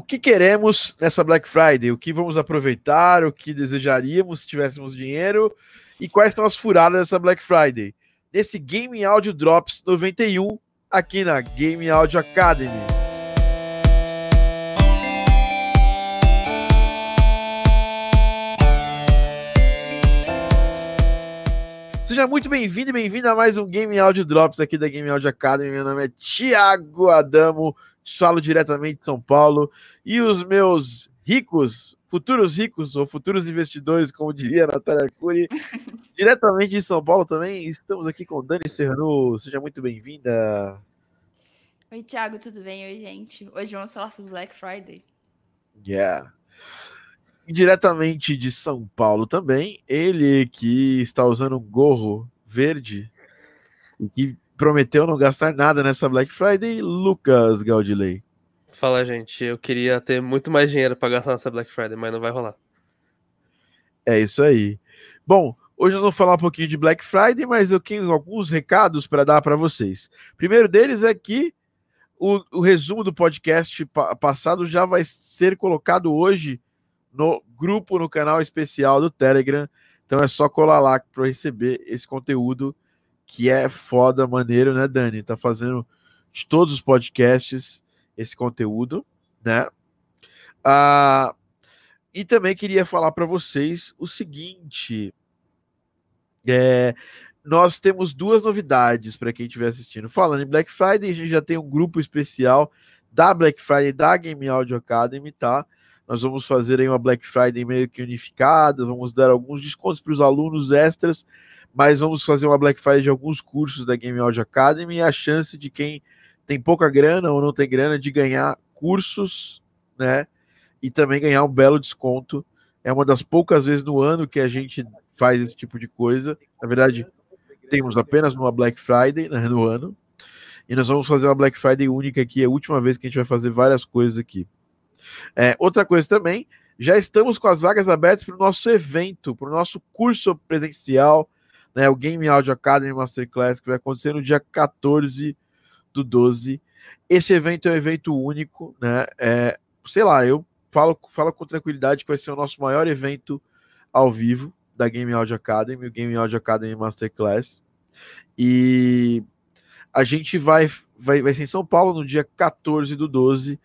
o que queremos nessa Black Friday, o que vamos aproveitar, o que desejaríamos se tivéssemos dinheiro e quais são as furadas dessa Black Friday. Nesse Game Audio Drops 91, aqui na Game Audio Academy. Seja muito bem-vindo e bem-vinda a mais um Game Audio Drops aqui da Game Audio Academy. Meu nome é Thiago Adamo, falo diretamente de São Paulo. E os meus ricos, futuros ricos ou futuros investidores, como diria a Natália Arcuri, diretamente de São Paulo também, estamos aqui com Dani Serrano. Seja muito bem-vinda. Oi, Thiago, tudo bem? Oi, gente. Hoje vamos falar sobre Black Friday. Yeah diretamente de São Paulo também, ele que está usando um gorro verde e que prometeu não gastar nada nessa Black Friday, Lucas Gaudilei. Fala, gente. Eu queria ter muito mais dinheiro para gastar nessa Black Friday, mas não vai rolar. É isso aí. Bom, hoje eu vou falar um pouquinho de Black Friday, mas eu tenho alguns recados para dar para vocês. Primeiro deles é que o, o resumo do podcast pa passado já vai ser colocado hoje no grupo, no canal especial do Telegram. Então é só colar lá para receber esse conteúdo que é foda, maneiro, né, Dani? Tá fazendo de todos os podcasts esse conteúdo, né? Ah, e também queria falar para vocês o seguinte: é, nós temos duas novidades para quem estiver assistindo. Falando em Black Friday, a gente já tem um grupo especial da Black Friday da Game Audio Academy, tá? Nós vamos fazer aí uma Black Friday meio que unificada, vamos dar alguns descontos para os alunos extras, mas vamos fazer uma Black Friday de alguns cursos da Game Audio Academy e a chance de quem tem pouca grana ou não tem grana de ganhar cursos, né? E também ganhar um belo desconto. É uma das poucas vezes no ano que a gente faz esse tipo de coisa. Na verdade, temos apenas uma Black Friday né, no ano. E nós vamos fazer uma Black Friday única aqui, é a última vez que a gente vai fazer várias coisas aqui. É, outra coisa também, já estamos com as vagas abertas para o nosso evento, para o nosso curso presencial, né, o Game Audio Academy Masterclass, que vai acontecer no dia 14 do 12. Esse evento é um evento único, né? É, sei lá, eu falo, falo com tranquilidade que vai ser o nosso maior evento ao vivo da Game Audio Academy, o Game Audio Academy Masterclass. E a gente vai, vai, vai ser em São Paulo no dia 14 do 12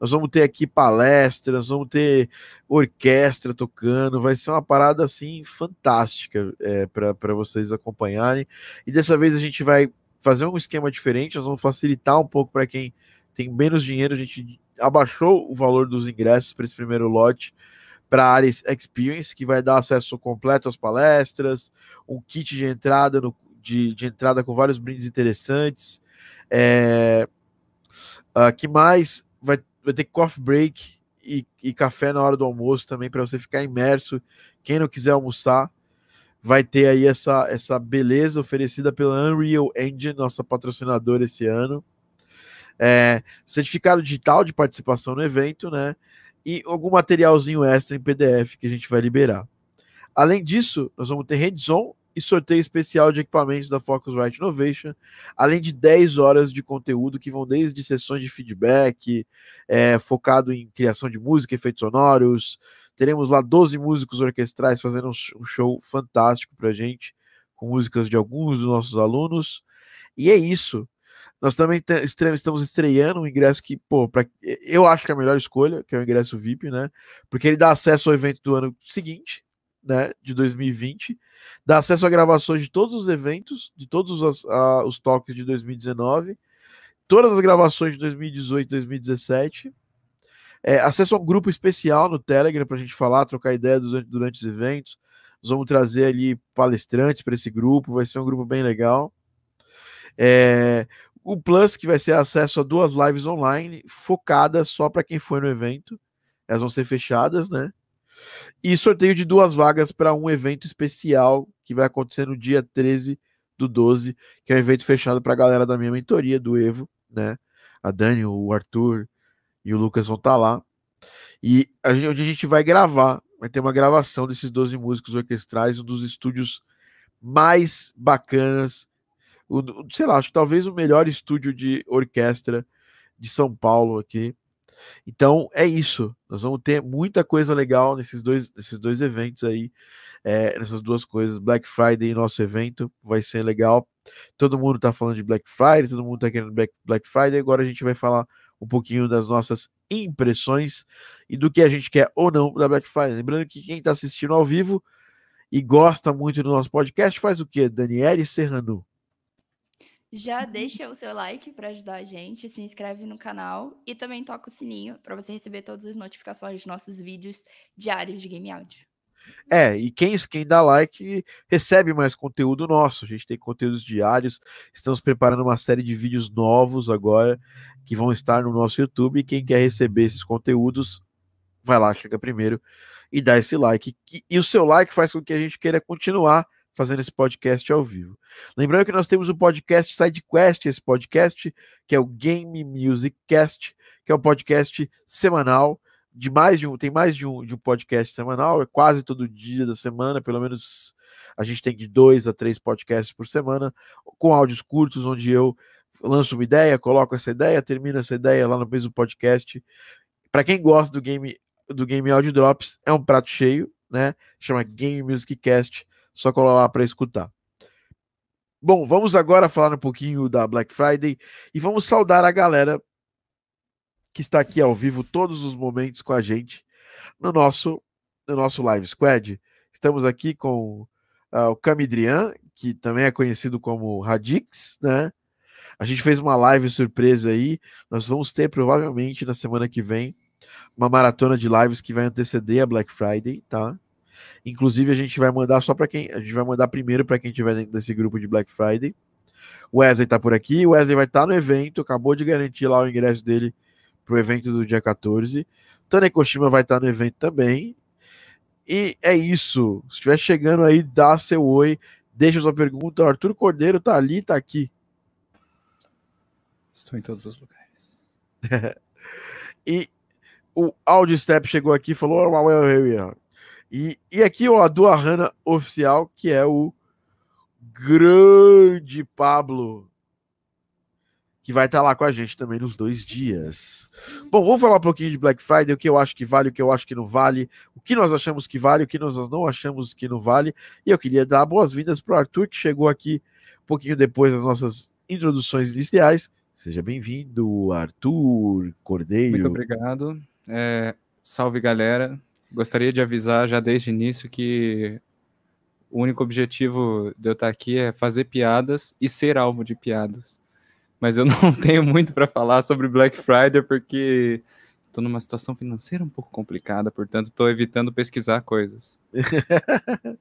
nós vamos ter aqui palestras, vamos ter orquestra tocando, vai ser uma parada assim fantástica é, para vocês acompanharem. E dessa vez a gente vai fazer um esquema diferente, nós vamos facilitar um pouco para quem tem menos dinheiro, a gente abaixou o valor dos ingressos para esse primeiro lote para a área Experience, que vai dar acesso completo às palestras, um kit de entrada, no, de, de entrada com vários brindes interessantes. É, uh, que mais? Vai vai ter coffee break e, e café na hora do almoço também para você ficar imerso. Quem não quiser almoçar, vai ter aí essa, essa beleza oferecida pela Unreal Engine, nossa patrocinadora esse ano. É, certificado digital de participação no evento, né? E algum materialzinho extra em PDF que a gente vai liberar. Além disso, nós vamos ter hands-on e sorteio especial de equipamentos da Focusrite Innovation, além de 10 horas de conteúdo que vão desde sessões de feedback, é, focado em criação de música, efeitos sonoros. Teremos lá 12 músicos orquestrais fazendo um show fantástico para gente, com músicas de alguns dos nossos alunos. E é isso. Nós também estamos estreando um ingresso que, pô, pra, eu acho que é a melhor escolha, que é o ingresso VIP, né? Porque ele dá acesso ao evento do ano seguinte, né, de 2020, dá acesso a gravações de todos os eventos, de todos os, a, os toques de 2019, todas as gravações de 2018 e 2017, é, acesso a um grupo especial no Telegram para a gente falar, trocar ideia durante, durante os eventos. Nós vamos trazer ali palestrantes para esse grupo, vai ser um grupo bem legal. É, o Plus, que vai ser acesso a duas lives online, focadas só para quem foi no evento. Elas vão ser fechadas, né? E sorteio de duas vagas para um evento especial que vai acontecer no dia 13 do 12, que é um evento fechado para a galera da minha mentoria, do Evo, né? A Dani, o Arthur e o Lucas vão estar tá lá. E a gente, onde a gente vai gravar, vai ter uma gravação desses 12 músicos orquestrais, um dos estúdios mais bacanas, o, sei lá, acho que talvez o melhor estúdio de orquestra de São Paulo aqui. Então é isso. Nós vamos ter muita coisa legal nesses dois, nesses dois eventos aí, é, nessas duas coisas. Black Friday, nosso evento, vai ser legal. Todo mundo está falando de Black Friday, todo mundo está querendo Black, Black Friday. Agora a gente vai falar um pouquinho das nossas impressões e do que a gente quer ou não da Black Friday. Lembrando que quem está assistindo ao vivo e gosta muito do nosso podcast faz o quê? Daniele Serrano. Já deixa o seu like para ajudar a gente, se inscreve no canal e também toca o sininho para você receber todas as notificações dos nossos vídeos diários de Game Audio. É, e quem, quem dá like recebe mais conteúdo nosso. A gente tem conteúdos diários. Estamos preparando uma série de vídeos novos agora que vão estar no nosso YouTube. E quem quer receber esses conteúdos, vai lá, chega primeiro e dá esse like. E o seu like faz com que a gente queira continuar fazendo esse podcast ao vivo. Lembrando que nós temos o podcast SideQuest, esse podcast que é o Game Music Cast, que é um podcast semanal de mais de um, tem mais de um, de um podcast semanal, é quase todo dia da semana, pelo menos a gente tem de dois a três podcasts por semana, com áudios curtos, onde eu lanço uma ideia, coloco essa ideia, termino essa ideia lá no mesmo podcast. Para quem gosta do game do Game Audio Drops, é um prato cheio, né? Chama Game Music Cast, só colar lá para escutar. Bom, vamos agora falar um pouquinho da Black Friday e vamos saudar a galera que está aqui ao vivo todos os momentos com a gente no nosso no nosso Live Squad. Estamos aqui com uh, o Camidrian, que também é conhecido como Radix, né? A gente fez uma live surpresa aí. Nós vamos ter provavelmente na semana que vem uma maratona de lives que vai anteceder a Black Friday, tá? Inclusive a gente vai mandar só para quem, a gente vai mandar primeiro para quem tiver dentro desse grupo de Black Friday. O Wesley tá por aqui, o Wesley vai estar tá no evento, acabou de garantir lá o ingresso dele pro evento do dia 14. Tane Koshima vai estar tá no evento também. E é isso. Se estiver chegando aí, dá seu oi, deixa sua pergunta. O Arthur Cordeiro tá ali, tá aqui. Estou em todos os lugares. e o Audio Step chegou aqui e falou: oh, e, e aqui o Adu Hanna oficial, que é o grande Pablo, que vai estar lá com a gente também nos dois dias. Bom, vamos falar um pouquinho de Black Friday, o que eu acho que vale, o que eu acho que não vale, o que nós achamos que vale, o que nós não achamos que não vale. E eu queria dar boas-vindas para o Arthur, que chegou aqui um pouquinho depois das nossas introduções iniciais. Seja bem-vindo, Arthur Cordeiro. Muito obrigado. É, salve, galera. Gostaria de avisar já desde o início que o único objetivo de eu estar aqui é fazer piadas e ser alvo de piadas. Mas eu não tenho muito para falar sobre Black Friday porque estou numa situação financeira um pouco complicada, portanto estou evitando pesquisar coisas.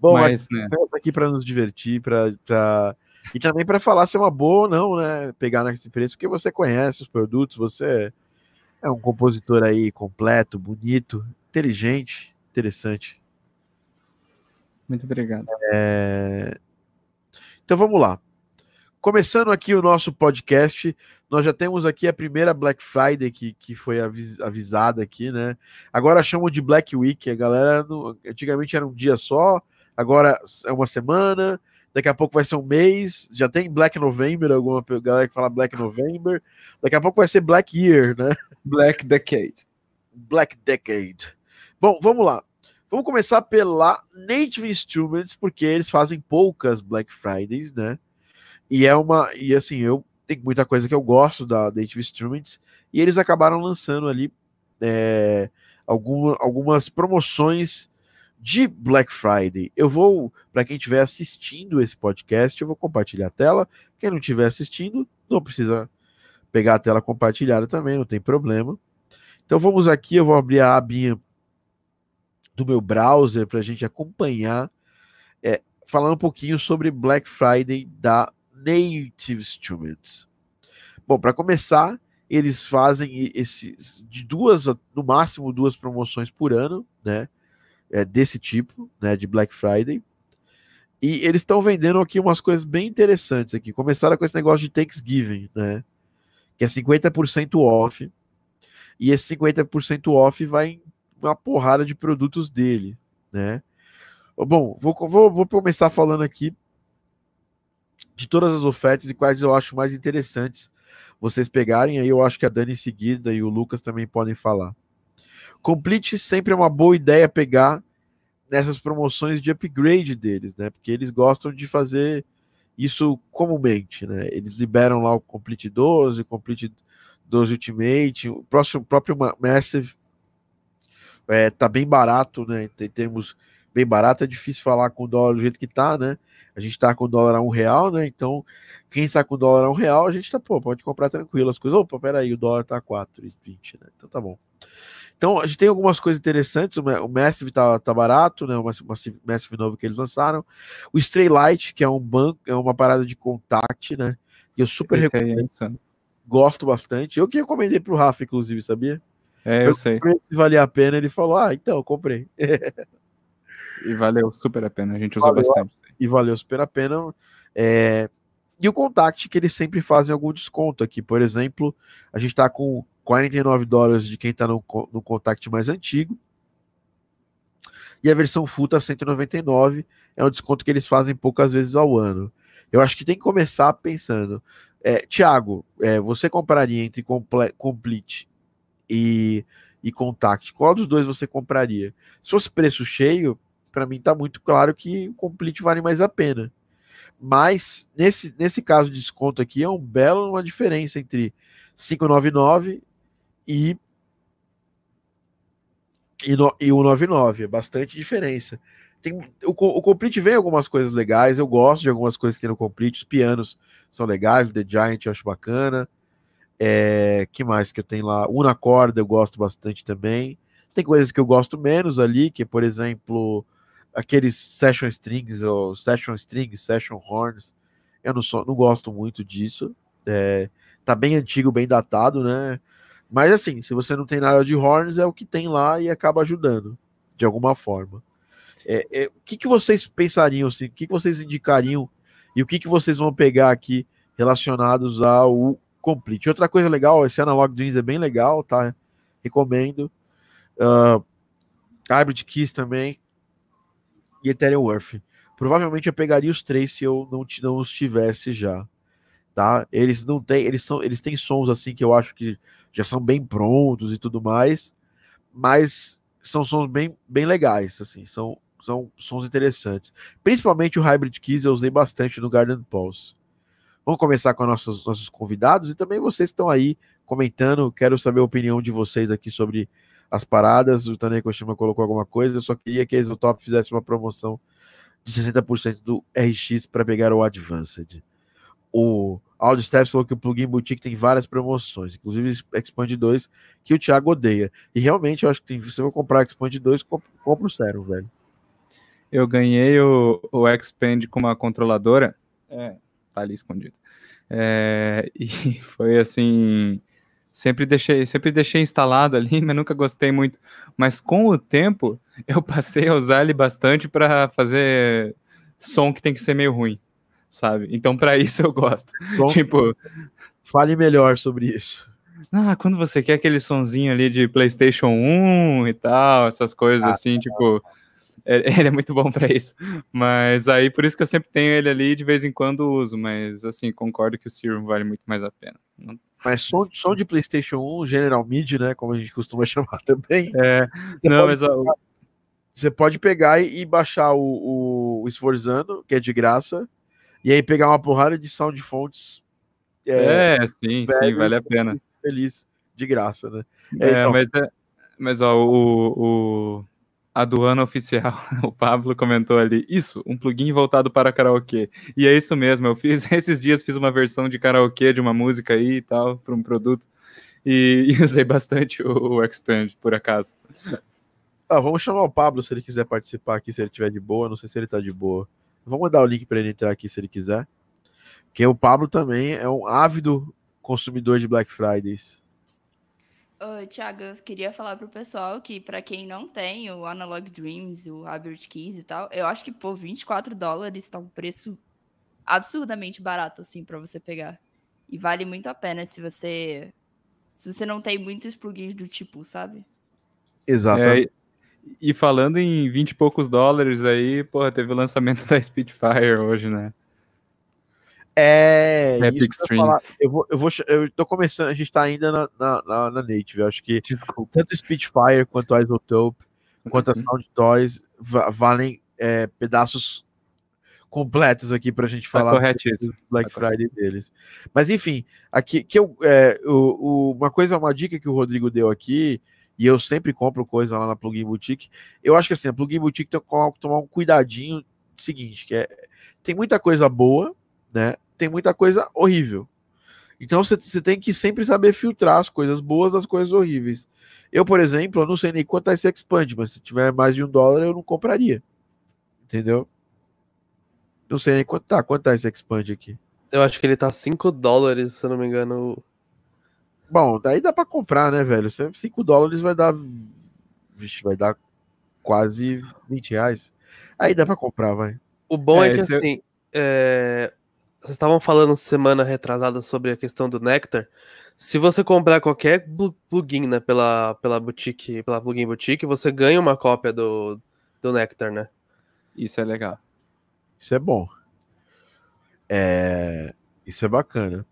Bom, mas né, aqui para nos divertir, para pra e também para falar se é uma boa ou não, né? Pegar nesse preço, porque você conhece os produtos, você é um compositor aí completo, bonito, inteligente, interessante. Muito obrigado. É... Então vamos lá. Começando aqui o nosso podcast, nós já temos aqui a primeira Black Friday que, que foi avis, avisada aqui, né? Agora chamam de Black Week, a galera no, antigamente era um dia só, agora é uma semana, daqui a pouco vai ser um mês, já tem Black November, alguma galera que fala Black November, daqui a pouco vai ser Black Year, né? Black Decade. Black Decade. Bom, vamos lá. Vamos começar pela Native Instruments, porque eles fazem poucas Black Fridays, né? E é uma. E assim, eu tenho muita coisa que eu gosto da Native Instruments, e eles acabaram lançando ali é, alguma, algumas promoções de Black Friday. Eu vou, para quem estiver assistindo esse podcast, eu vou compartilhar a tela. Quem não estiver assistindo, não precisa pegar a tela compartilhada também, não tem problema. Então vamos aqui, eu vou abrir a abinha do meu browser para a gente acompanhar, é, falando um pouquinho sobre Black Friday da Native Instruments. Bom, para começar, eles fazem esses de duas, no máximo duas promoções por ano, né? é, desse tipo, né, de Black Friday. E eles estão vendendo aqui umas coisas bem interessantes aqui. Começaram com esse negócio de Thanksgiving, né? Que é 50% off. E esse 50% off vai uma porrada de produtos dele, né? Bom, vou, vou, vou começar falando aqui de todas as ofertas e quais eu acho mais interessantes. vocês pegarem, aí eu acho que a Dani em seguida e o Lucas também podem falar. Complete sempre é uma boa ideia pegar nessas promoções de upgrade deles, né? Porque eles gostam de fazer isso comumente, né? Eles liberam lá o Complete 12, Complete 12 Ultimate, o próximo, próprio Massive é, tá bem barato, né? Em termos bem barato, é difícil falar com o dólar do jeito que tá, né? A gente tá com o dólar a um real, né? Então, quem está com o dólar a um real, a gente tá, pô, pode comprar tranquilo as coisas. Opa, peraí, o dólar tá a 4,20, né? Então tá bom. Então, a gente tem algumas coisas interessantes. O Massive tá, tá barato, né? O Massive, Massive novo que eles lançaram. O Stray Light, que é um banco, é uma parada de contact, né? E eu super Esse é recomendo. insano. Gosto bastante. Eu que recomendei pro Rafa, inclusive, sabia? É, eu sei. comprei, Se valia a pena, ele falou: Ah, então, eu comprei. E valeu super a pena. A gente usou Valeu. bastante. e valeu super a pena. É, E o Contact, que eles sempre fazem algum desconto aqui. Por exemplo, a gente está com 49 dólares de quem está no, no Contact mais antigo. E a versão Full tá 199. É um desconto que eles fazem poucas vezes ao ano. Eu acho que tem que começar pensando. É, Tiago, é, você compraria entre comple- Complete e, e Contact? Qual dos dois você compraria? Se fosse preço cheio, para mim tá muito claro que o Complete vale mais a pena. Mas nesse, nesse caso de desconto aqui é um belo uma diferença entre 599 e e, no, e 199, é bastante diferença. Tem, o, o Complete vem algumas coisas legais, eu gosto de algumas coisas que tem no Complete, os pianos são legais, The Giant eu acho bacana. É, que mais que eu tenho lá? Una corda eu gosto bastante também. Tem coisas que eu gosto menos ali, que por exemplo, aqueles session strings ou session strings, session horns. Eu não sou, não gosto muito disso. É, tá bem antigo, bem datado, né? Mas assim, se você não tem nada de horns, é o que tem lá e acaba ajudando de alguma forma. É, é, o que, que vocês pensariam, assim, o que, que vocês indicariam e o que, que vocês vão pegar aqui relacionados ao Complete? Outra coisa legal, esse Analog Dreams é bem legal, tá? Recomendo. Uh, Hybrid Keys também e Ethereum Worth. Provavelmente eu pegaria os três se eu não, não os tivesse já. Tá? Eles não têm, eles são, eles têm sons assim que eu acho que já são bem prontos e tudo mais, mas são sons bem, bem legais, assim, são, são sons interessantes. Principalmente o Hybrid Keys eu usei bastante no Garden Pulse. Vamos começar com nossos, nossos convidados e também vocês estão aí comentando. Quero saber a opinião de vocês aqui sobre as paradas. O Tanei Koshima colocou alguma coisa. Eu só queria que a Isotop fizesse uma promoção de 60% do RX para pegar o Advanced. O Audio Steps falou que o plugin boutique tem várias promoções, inclusive Expand 2, que o Thiago odeia. E realmente eu acho que tem, se eu vou comprar Expand 2, comp- compra o Serum, velho. Eu ganhei o, o Expand com uma controladora. É, tá ali escondido. É, e foi assim. Sempre deixei, sempre deixei instalado ali, mas nunca gostei muito. Mas com o tempo, eu passei a usar ele bastante para fazer som que tem que ser meio ruim, sabe? Então, para isso eu gosto. Bom, Tipo, fale melhor sobre isso. ah, quando você quer aquele sonzinho ali de PlayStation 1 e tal, essas coisas Ah, assim, tipo, é- ele é muito bom pra isso. Mas aí por isso que eu sempre tenho ele ali e de vez em quando uso, mas assim, concordo que o Serum vale muito mais a pena. Mas som, som de PlayStation 1, General Mid, né? Como a gente costuma chamar também. É, Você não, mas ó, Você pode pegar e, e baixar o, o, o Esforzando, que é de graça, e aí pegar uma porrada de sound fontes é, é, sim, sim, vale a pena. feliz de graça, né? É, É, então. mas, é- mas ó, o, o a Duana oficial, o Pablo comentou ali, isso, um plugin voltado para karaokê. E é isso mesmo, eu fiz esses dias fiz uma versão de karaokê de uma música aí e tal, para um produto. E, e usei bastante o, o Expand, por acaso. Ah, vamos chamar o Pablo se ele quiser participar aqui, se ele tiver de boa. Não sei se ele tá de boa. Vamos mandar o link para ele entrar aqui se ele quiser. Porque o Pablo também é um ávido consumidor de Black Fridays. Ô, Thiago, eu queria falar pro pessoal que, pra quem não tem o Analog Dreams, o Hybrid Keys e tal, eu acho que por 24 dólares tá um preço absurdamente barato, assim, pra você pegar. E vale muito a pena se você. Se você não tem muitos plugins do tipo, sabe? Exatamente. É, e falando em 20 e poucos dólares aí, porra, teve o lançamento da Spitfire hoje, né? É, Epic isso eu, vou, eu vou, eu tô começando, a gente tá ainda na, na, na, na Native, eu acho que Desculpa. tanto Spitfire quanto a Isotope, quanto a Uhum. Sound Toys, va- valem é, pedaços completos aqui pra gente Tá falar corretíssimo. do Black Tá Friday deles. Mas enfim, aqui que eu, é, o, o- uma coisa, uma dica que o Rodrigo deu aqui, e eu sempre compro coisa lá na Plugin Boutique. Eu acho que assim, a Plugin Boutique tem que tomar um cuidadinho seguinte, que é tem muita coisa boa, né? Tem muita coisa horrível. Então você, tem que sempre saber filtrar as coisas boas das coisas horríveis. Eu, por exemplo, eu não sei nem quanto tá esse expand, mas se tiver mais de um dólar, eu não compraria. Entendeu? Não sei nem quanto tá. Quanto tá esse expand aqui? Eu acho que ele tá 5 dólares, se eu não me engano. Bom, daí dá pra comprar, né, velho? 5 dólares vai dar. Vixe, vai dar quase 20 reais. Aí dá pra comprar, vai. O bom é, É, que esse é- assim. é, Vocês estavam falando semana retrasada sobre a questão do Nectar. Se você comprar qualquer plu- plugin né, pela, pela boutique, pela plugin boutique, você ganha uma cópia do, do Nectar, né? Isso é legal. Isso é bom. É, Isso é bacana.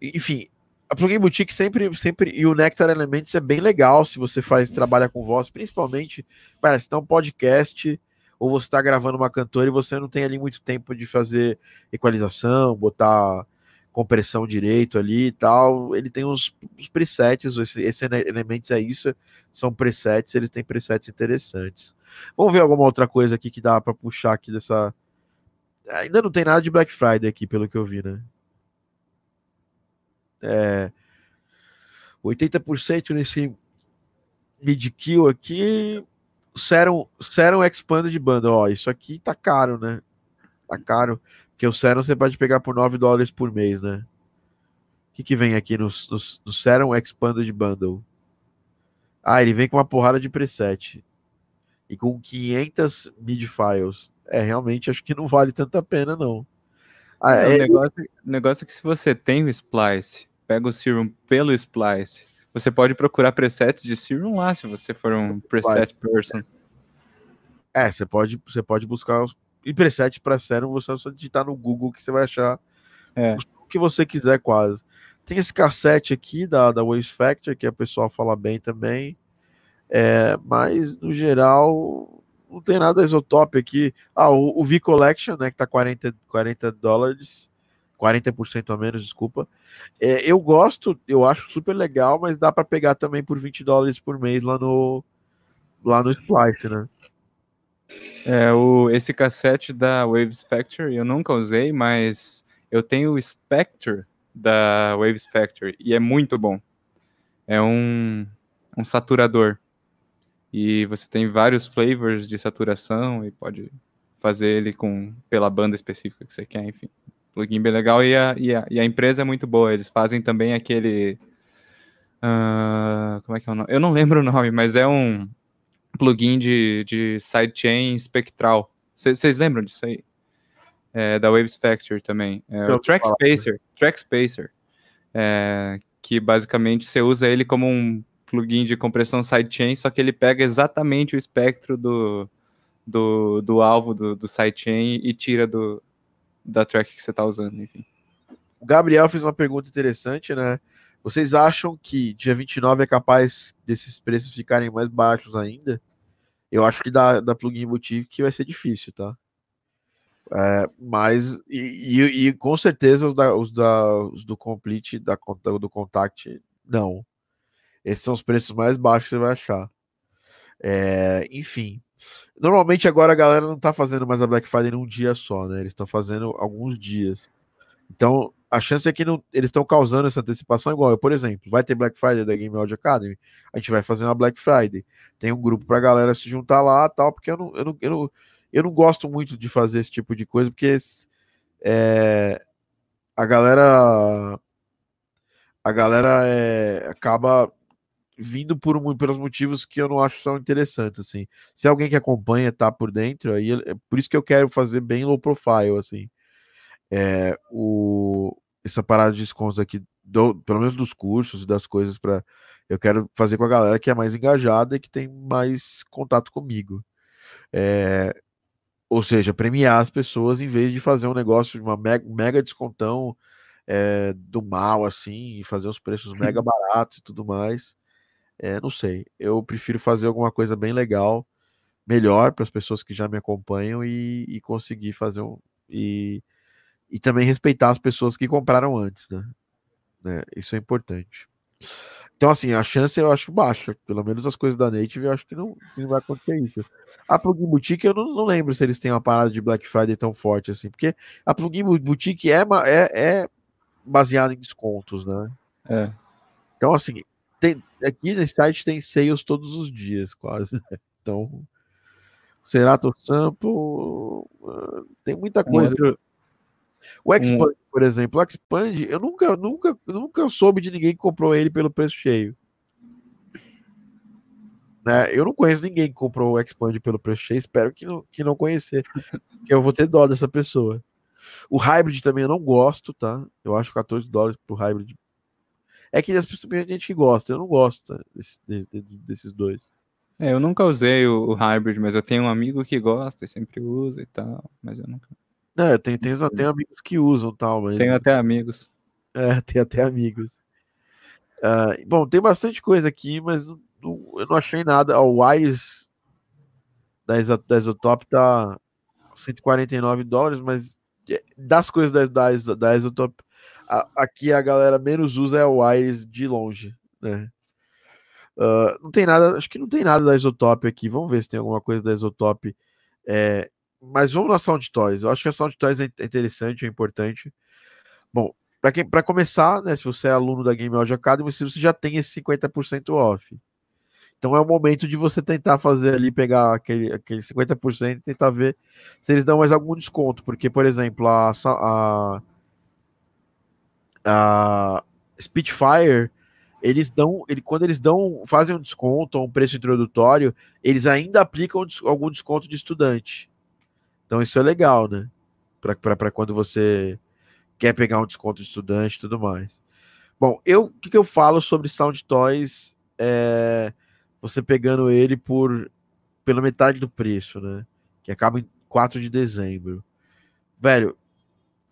Enfim, a Plugin Boutique sempre, sempre. E o Nectar Elements é bem legal se você faz, trabalha com voz, principalmente. Parece tá um podcast, ou você está gravando uma cantora e você não tem ali muito tempo de fazer equalização, botar compressão direito ali e tal. Ele tem uns, uns presets, esse, esse Elements é isso, são presets, ele tem presets interessantes. Vamos ver alguma outra coisa aqui que dá para puxar aqui dessa. Ainda não tem nada de Black Friday aqui, pelo que eu vi, né? É, 80% nesse mid-kill aqui. Serum, Serum Expanded Bundle. Ó, isso aqui tá caro, né? Tá caro. Porque o Serum você pode pegar por 9 dólares por mês, né? O que, que vem aqui no, no, no Serum Expanded Bundle? Ah, ele vem com uma porrada de preset. E com 500 mid files. É, realmente acho que não vale tanta pena, não. Ah, É, é, o, negócio, o negócio é que se você tem o Splice, pega o Serum pelo Splice, você pode procurar presets de Serum lá, se você for um preset person. É, você pode, você pode buscar os e preset para Serum, você só digitar no Google que você vai achar É. o que você quiser quase. Tem esse cassete aqui da, da Waves Factor, que a pessoa fala bem também. É, mas, no geral, não tem nada isotop aqui. Ah, o, o V Collection, né, que tá 40, 40 dólares, 40% a menos, desculpa. É, eu gosto, eu acho super legal, mas dá para pegar também por 20 dólares por mês lá no, lá no Splice, né? É, o, esse cassete da Waves Factory eu nunca usei, mas eu tenho o Spectre da Waves Factory e é muito bom. É um, um saturador. E você tem vários flavors de saturação e pode fazer ele com pela banda específica que você quer, enfim. Plugin bem legal e a, e a, e a empresa é muito boa. Eles fazem também aquele. ah, como é que é o nome? Eu não lembro o nome, mas é um plugin de, de sidechain espectral. Vocês lembram disso aí? É, da Waves Factory também. É, o Track Spacer. Track Spacer. É, que basicamente você usa ele como um plugin de compressão sidechain, só que ele pega exatamente o espectro do, do, do alvo do, do sidechain e tira do, da track que você está usando, enfim. O Gabriel fez uma pergunta interessante, né? Vocês acham que dia 29 é capaz desses preços ficarem mais baixos ainda? Eu acho que da, da Plugin Boutique vai ser difícil, tá? É, mas, e, e, e com certeza os, da, os, da, os do Complete, da, do Contact, não. Esses são os preços mais baixos que você vai achar. É, enfim. Normalmente agora a galera não tá fazendo mais a Black Friday num dia só, né? Eles estão fazendo alguns dias. Então, a chance é que não, eles estão causando essa antecipação igual. Eu, por exemplo, vai ter Black Friday da Game Audio Academy, a gente vai fazer uma Black Friday. Tem um grupo pra galera se juntar lá tal, porque eu não, eu não, eu não, eu não gosto muito de fazer esse tipo de coisa, porque é, a galera a galera é, acaba vindo por pelos motivos que eu não acho tão interessantes assim. Se alguém que acompanha tá por dentro, aí é por isso que eu quero fazer bem low profile assim. É, o essa parada de descontos aqui, do, pelo menos dos cursos e das coisas para eu quero fazer com a galera que é mais engajada e que tem mais contato comigo. É, Ou seja, premiar as pessoas em vez de fazer um negócio de uma mega, mega descontão é, do mal, assim, e fazer os preços mega baratos e tudo mais. É, não sei. Eu prefiro fazer alguma coisa bem legal, melhor para as pessoas que já me acompanham e, e conseguir fazer um. E, e também respeitar as pessoas que compraram antes, né? né? Isso é importante. Então, assim, a chance eu acho baixa. Pelo menos as coisas da Native eu acho que não, não vai acontecer isso. A Plugin Boutique, eu não, não, lembro se eles têm uma parada de Black Friday tão forte assim, porque a Plugin Boutique é, é, é baseada em descontos, né? É. Então, assim, tem, aqui nesse site tem sales todos os dias, quase. Né? Então, Serato Sample, uh, tem muita coisa. Um outro... O Expand, um... por exemplo, o Expand, eu nunca, nunca, nunca soube de ninguém que comprou ele pelo preço cheio. Né? Eu não conheço ninguém que comprou o Expand pelo preço cheio, espero que não, que não conhecer, que eu vou ter dó dessa pessoa. O Hybrid também eu não gosto, tá? Eu acho 14 dólares pro Hybrid. É que as pessoas, tem gente que gosta, eu não gosto tá? Desse, de, de, desses dois. É, eu nunca usei o, o, Hybrid, mas eu tenho um amigo que gosta e sempre usa e tal, mas eu nunca. É, tem, tem até amigos que usam tal, mas. Tenho até amigos. É, tem até amigos. Uh, bom, tem bastante coisa aqui, mas não, eu não achei nada. O Wires da, da Isotop tá 149 dólares, mas é, das coisas da, da, da Isotop, a, aqui a galera menos usa é o Wires de longe, né? Uh, não tem nada, acho que não tem nada da Isotop aqui. Vamos ver se tem alguma coisa da Isotop. É, mas vamos na Sound Toys. Eu acho que a Sound Toys é interessante, é importante. Bom, para começar, né, se você é aluno da Game Audio Academy, se você já tem esse 50% off. Então é o momento de você tentar fazer ali, pegar aquele, aquele 50% e tentar ver se eles dão mais algum desconto. Porque, por exemplo, a, a, a Spitfire, eles dão, ele, quando eles dão, fazem um desconto um preço introdutório, eles ainda aplicam algum desconto de estudante. Então isso é legal, né? Para quando você quer pegar um desconto de estudante e tudo mais. Bom, eu o que, que eu falo sobre Sound Toys é você pegando ele por pela metade do preço, né? Que acaba em 4 de dezembro. Velho,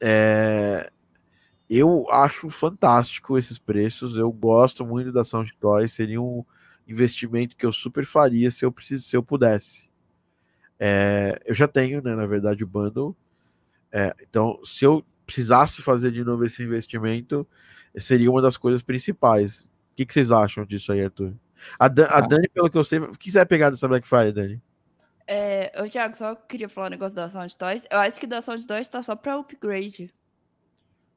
é, eu acho fantástico esses preços. Eu gosto muito da Sound Toys. Seria um investimento que eu super faria se eu precisasse, se eu pudesse. É, eu já tenho, né, na verdade, o bundle. É, então, se eu precisasse fazer de novo esse investimento, seria uma das coisas principais. O que, que vocês acham disso aí, Arthur? A, Dan, a ah. Dani, pelo que eu sei, o que você vai pegar dessa Black Friday, Dani? É, eu, Thiago, só queria falar um negócio da Sound Toys. Eu acho que da Sound Toys tá só pra upgrade.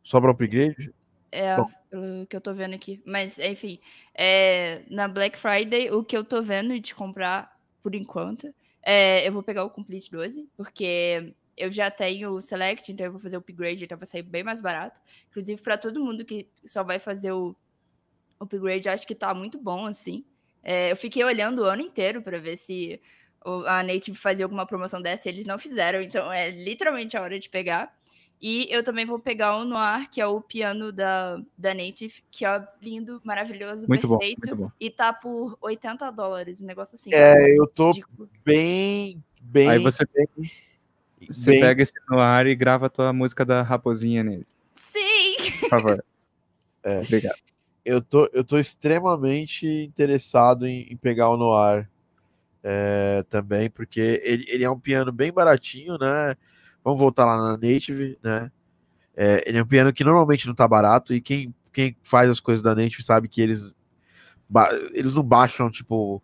Só pra upgrade? É, Bom. pelo que eu tô vendo aqui. Mas, enfim, é, na Black Friday, o que eu tô vendo de comprar, por enquanto, é, eu vou pegar o Complete 12, porque eu já tenho o Select, então eu vou fazer o upgrade, então vai sair bem mais barato. Inclusive, para todo mundo que só vai fazer o upgrade, acho que tá muito bom, assim. É, eu fiquei olhando o ano inteiro para ver se a Native fazia alguma promoção dessa, e eles não fizeram, então é literalmente a hora de pegar. E eu também vou pegar o Noir, que é o piano da, da Native, que é lindo, maravilhoso, muito perfeito. Bom, muito bom. E tá por 80 dólares, um negócio assim. É, né? eu tô bem, bem. Aí você, bem, você bem... pega esse Noir e grava a tua música da raposinha nele. Sim! Por favor. É. Obrigado. Eu tô, eu tô extremamente interessado em, em pegar o Noir é, também, porque ele, ele é um piano bem baratinho, né? Vamos voltar lá na Native, né? É, ele é um piano que normalmente não tá barato, e quem, quem faz as coisas da Native sabe que eles, eles não baixam, tipo,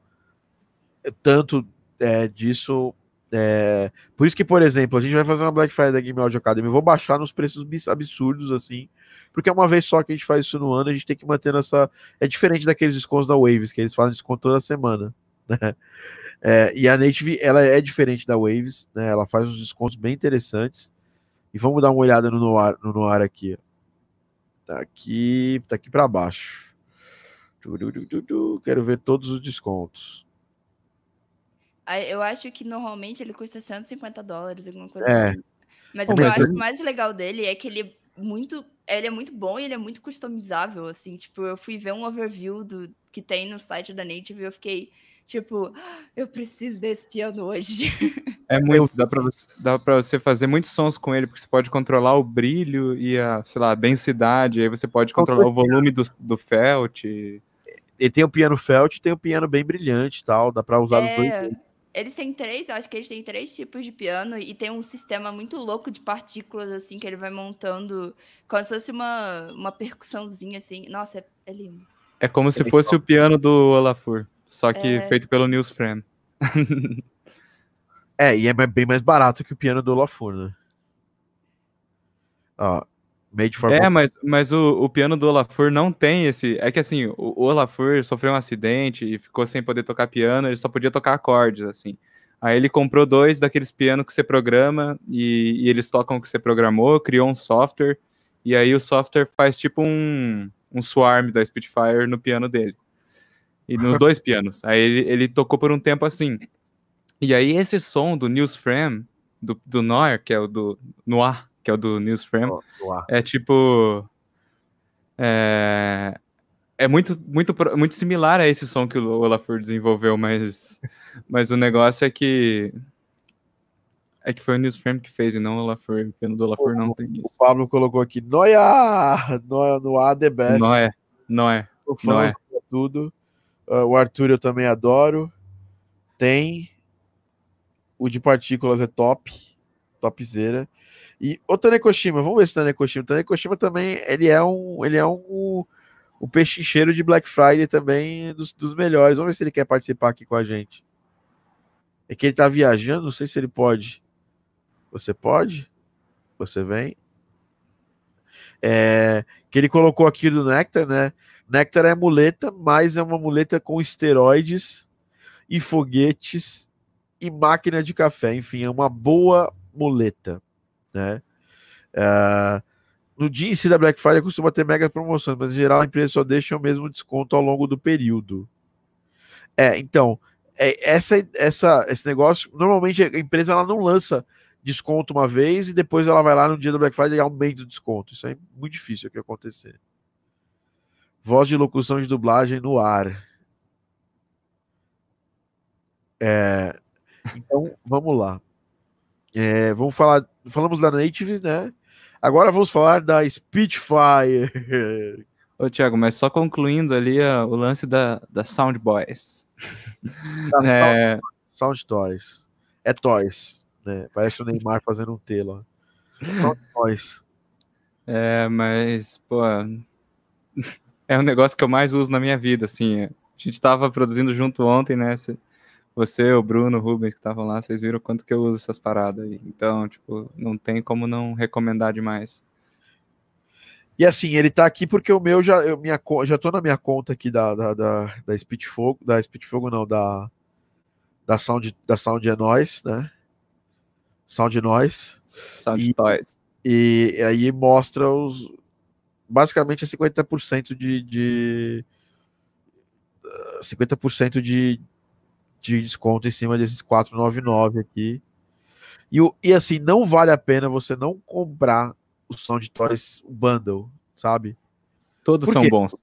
tanto é, disso. É, por isso que, por exemplo, a gente vai fazer uma Black Friday da Game Audio Academy, eu vou baixar nos preços absurdos, assim, porque é uma vez só que a gente faz isso no ano, a gente tem que manter essa. É diferente daqueles descontos da Waves, que eles fazem desconto toda semana, né? É, e a Native, ela é diferente da Waves, né? Ela faz uns descontos bem interessantes. E vamos dar uma olhada no Noir, no Noir aqui. Tá aqui, tá aqui para baixo. Quero ver todos os descontos. Eu acho que normalmente ele custa 150 dólares, alguma coisa é. assim. Mas o que eu acho mais legal dele é que ele é muito, ele é muito bom e ele é muito customizável, assim. Tipo, eu fui ver um overview do que tem no site da Native e eu fiquei Tipo, eu preciso desse piano hoje. É muito, dá pra, você, dá pra você fazer muitos sons com ele, porque você pode controlar o brilho e a, sei lá, a densidade, aí você pode controlar o volume do, do felt. E tem o piano felt e tem o piano bem brilhante e tal, dá pra usar os dois. É, eles têm três, eu acho que eles têm três tipos de piano e tem um sistema muito louco de partículas, assim, que ele vai montando como se fosse uma, uma percussãozinha, assim. Nossa, é, é lindo. É como se fosse o piano do Olafur, só que É. feito pelo News Frame. É, e é bem mais barato que o piano do Olafur, né? Ó, made for É, mas, mas o, o piano do Olafur não tem esse. É que assim, o, o Olafur sofreu um acidente e ficou sem poder tocar piano, ele só podia tocar acordes, assim. Aí ele comprou dois daqueles pianos que você programa e, e eles tocam o que você programou, criou um software, e aí o software faz tipo um, um swarm da Spitfire no piano dele. E nos dois pianos. Aí ele, ele tocou por um tempo assim. E aí esse som do News Frame, do, do Noir, que é o do Noir, que é o do News Frame, Ó, no ar. é tipo. É, é muito, muito, muito similar a esse som que o Olafur desenvolveu, mas, mas o negócio é que. É que foi o Newsframe que fez e não o Olafur. O piano do Olafur não tem O isso. Pablo colocou aqui, Noia! Noia no ar, the best. Não é, não é. Tudo. Ah, o Arthur eu também adoro. Tem. O de partículas é top. Topzera. E o Tanekoshima, vamos ver se o Tanekoshima. O Tanekoshima também, ele é um. Ele é um. O pechincheiro de Black Friday também dos, dos melhores. Vamos ver se ele quer participar aqui com a gente. É que ele tá viajando, não sei se ele pode. Você pode? Você vem? É, que ele colocou aqui do Nectar, né? Nectar é muleta, mas é uma muleta com esteroides e foguetes e máquina de café. Enfim, é uma boa muleta, né? É, no dia em si da Black Friday costuma ter mega promoções, mas em geral a empresa só deixa o mesmo desconto ao longo do período. É, então, é, essa, essa, esse negócio, normalmente a empresa ela não lança desconto uma vez e depois ela vai lá no dia do Black Friday e aumenta o desconto. Isso é muito difícil que acontecer. Voz de locução de dublagem no ar. É, então, vamos lá. É, vamos falar. Falamos da Natives, né? Agora vamos falar da Spitfire. Ô, Thiago, mas só concluindo ali ó, o lance da, da Sound Boys. É, Sound Toys. É Toys, né? Parece o Neymar fazendo um T lá. Sound Toys. É, mas, pô, é um negócio que eu mais uso na minha vida, assim. A gente tava produzindo junto ontem, né? cê- Você, o Bruno, o Rubens que estavam lá, vocês viram quanto que eu uso essas paradas aí. Então, tipo, não tem como não recomendar demais. E assim, ele tá aqui porque o meu já, eu, minha, já tô na minha conta aqui da, da, da, da Speed Fogo, da Speed Fogo não, da, da Sound, da Sound é Nós, né? Sound é Nós. Sound E- Toys. E aí mostra os. Basicamente é 50% de. de ah, 50% de, de desconto em cima desses 499 aqui. E, e assim, não vale a pena você não comprar o Sound Toys Bundle, sabe? Todos são bons.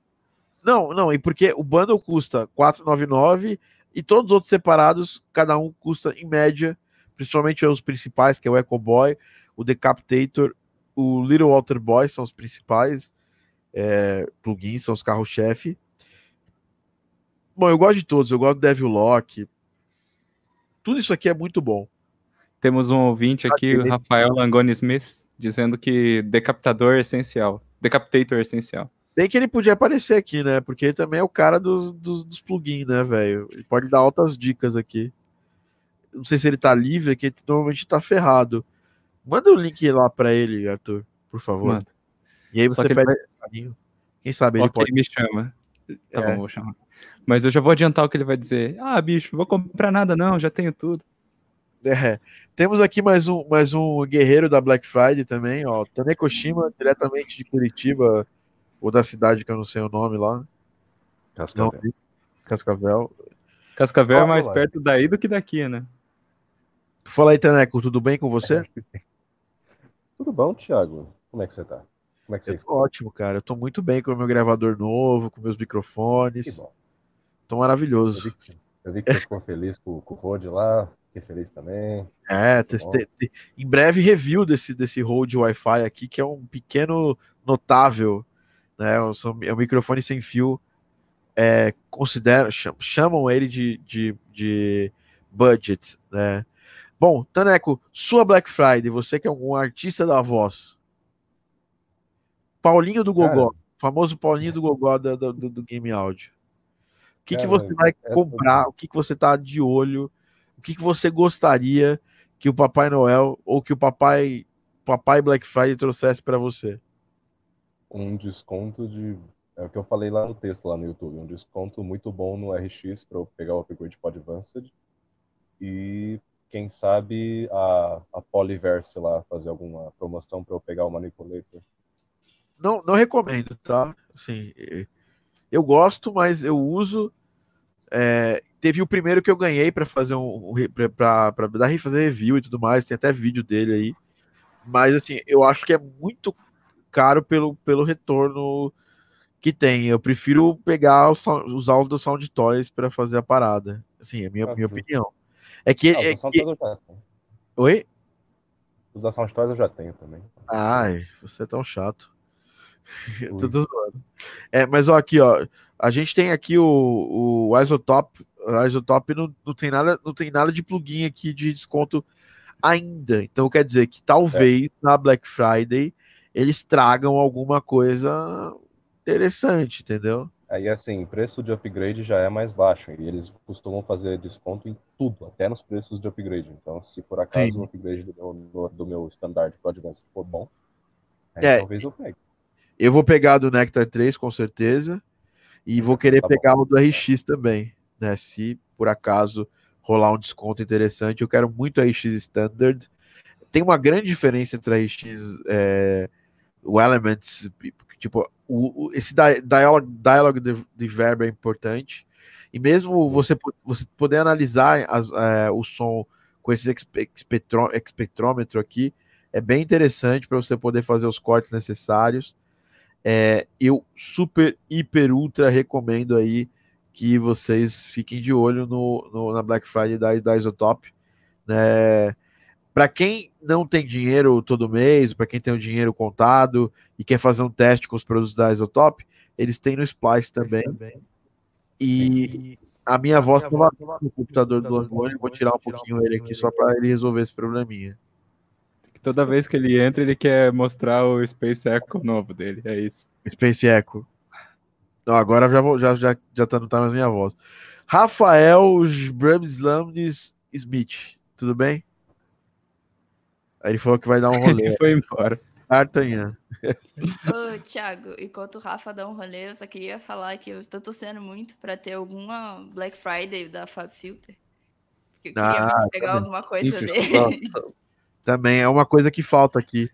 Não, não, e porque o bundle custa 499 e todos os outros separados, cada um custa em média, principalmente os principais, que é o Echo Boy, o Decapitator, o Little Walter Boy são os principais é, plugins, são os carros-chefe. Bom, eu gosto de todos, eu gosto do Devil Lock. Tudo isso aqui é muito bom. Temos um ouvinte aqui, o Rafael Langoni Smith, dizendo que decapitador é essencial. Decapitator é essencial. Bem que ele podia aparecer aqui, né? Porque ele também é o cara dos, dos, dos plugins, né, velho? Ele pode dar altas dicas aqui. Não sei se ele tá livre, aqui normalmente tá ferrado. Manda o link lá pra ele, Arthur, por favor. Manda. E aí Só você que ele pede um carinho. Quem sabe ele Ok, pode. me chama. Tá É. bom, vou chamar. Mas eu já vou adiantar o que ele vai dizer. Ah, bicho, vou comprar nada não, já tenho tudo. É. Temos aqui mais um, mais um guerreiro da Black Friday também, ó. Tanekoshima, diretamente de Curitiba, ou da cidade que eu não sei o nome lá. Não, Cascavel. Cascavel. Cascavel é mais lá. perto daí do que daqui, né? Fala aí, Taneco, tudo bem com você? Tudo bom, Thiago? Como é que você tá? Como é que você Eu está? ótimo, cara. Eu tô muito bem com o meu gravador novo, com meus Que microfones. bom. Tô maravilhoso. Eu vi que- Eu vi que você ficou feliz com, com o Rode lá, fiquei feliz também. É, Tá testei- te- em breve review desse, desse Rode Wi-Fi aqui, que é um pequeno notável, né? É um microfone sem fio. É, considera, cham- chamam ele de, de, de budget, né? Bom, Taneco, sua Black Friday, você que é um artista da voz. Paulinho do Gogó, famoso Paulinho do Gogó da- do, do, do Game Audio. O que, que Cara, você vai essa- comprar? O que, que você tá de olho? O que, que você gostaria que o Papai Noel ou que o Papai Papai Black Friday trouxesse para você? Um desconto de. É o que eu falei lá no texto, lá no YouTube. Um desconto muito bom no RX para eu pegar o upgrade para Advanced. E quem sabe a, a Polyverse lá fazer alguma promoção para eu pegar o Manipulator. Não, não recomendo, tá? Assim, eu gosto, mas eu uso. é, teve o primeiro que eu ganhei para fazer um, um pra dar fazer review e tudo mais, tem até vídeo dele aí. Mas assim, eu acho que é muito caro pelo, pelo retorno que tem. Eu prefiro pegar o sou- usar os do Sound Toys para fazer a parada. Assim, é a minha, Ah, minha opinião. É que, Ah, é os que- Soundtoys eu já tenho. Oi? Os da Soundtoys eu já tenho também. Ai, você é tão chato. Tô- tô zoando. É, mas ó, aqui, ó, a gente tem aqui o, o Isotop. O Isotop não, não, tem nada, não tem nada de plugin aqui de desconto ainda. Então quer dizer que talvez na Black Friday eles tragam alguma coisa interessante, entendeu? Aí, assim, preço de upgrade já é mais baixo. E eles costumam fazer desconto em tudo, até nos preços de upgrade. Então, se por acaso Sim. o upgrade do meu, do meu standard pro Advance for bom, aí É. talvez eu pegue. Eu vou pegar do Nectar 3 com certeza. E vou querer Tá bom. pegar o do RX também, né? Se por acaso rolar um desconto interessante, eu quero muito RX Standard. Tem uma grande diferença entre a RX é, o Elements, tipo, o, o- esse di- dialogue, dialogue de, de verbo é importante. E mesmo você, você poder analisar as- é, o som com esse espectrô- espectrômetro aqui, é bem interessante para você poder fazer os cortes necessários. É, eu super, hiper, ultra recomendo aí que vocês fiquem de olho no, no- na Black Friday da, da Isotop. Né? Para quem não tem dinheiro todo mês, para quem tem o dinheiro contado e quer fazer um teste com os produtos da Isotop, eles têm no Splice também. E a minha voz estava no computador do Langoni, eu vou tirar um pouquinho ele aqui só para ele resolver esse probleminha. Toda vez que ele entra, ele quer mostrar o Space Echo novo dele. É isso. Space Echo. Não, agora já, vou, já, já, já tá, não tá mais minha voz. Rafael Bramslamnes Smith, tudo bem? Aí ele falou que vai dar um rolê. Ele foi embora. D'Artagnan. Ô, Thiago, enquanto o Rafa dá um rolê, eu só queria falar que eu estou torcendo muito para ter alguma Black Friday da Fab Filter. Porque eu queria Ah, muito pegar também. alguma coisa Interesting. dele. Nossa, Também é uma coisa que falta aqui.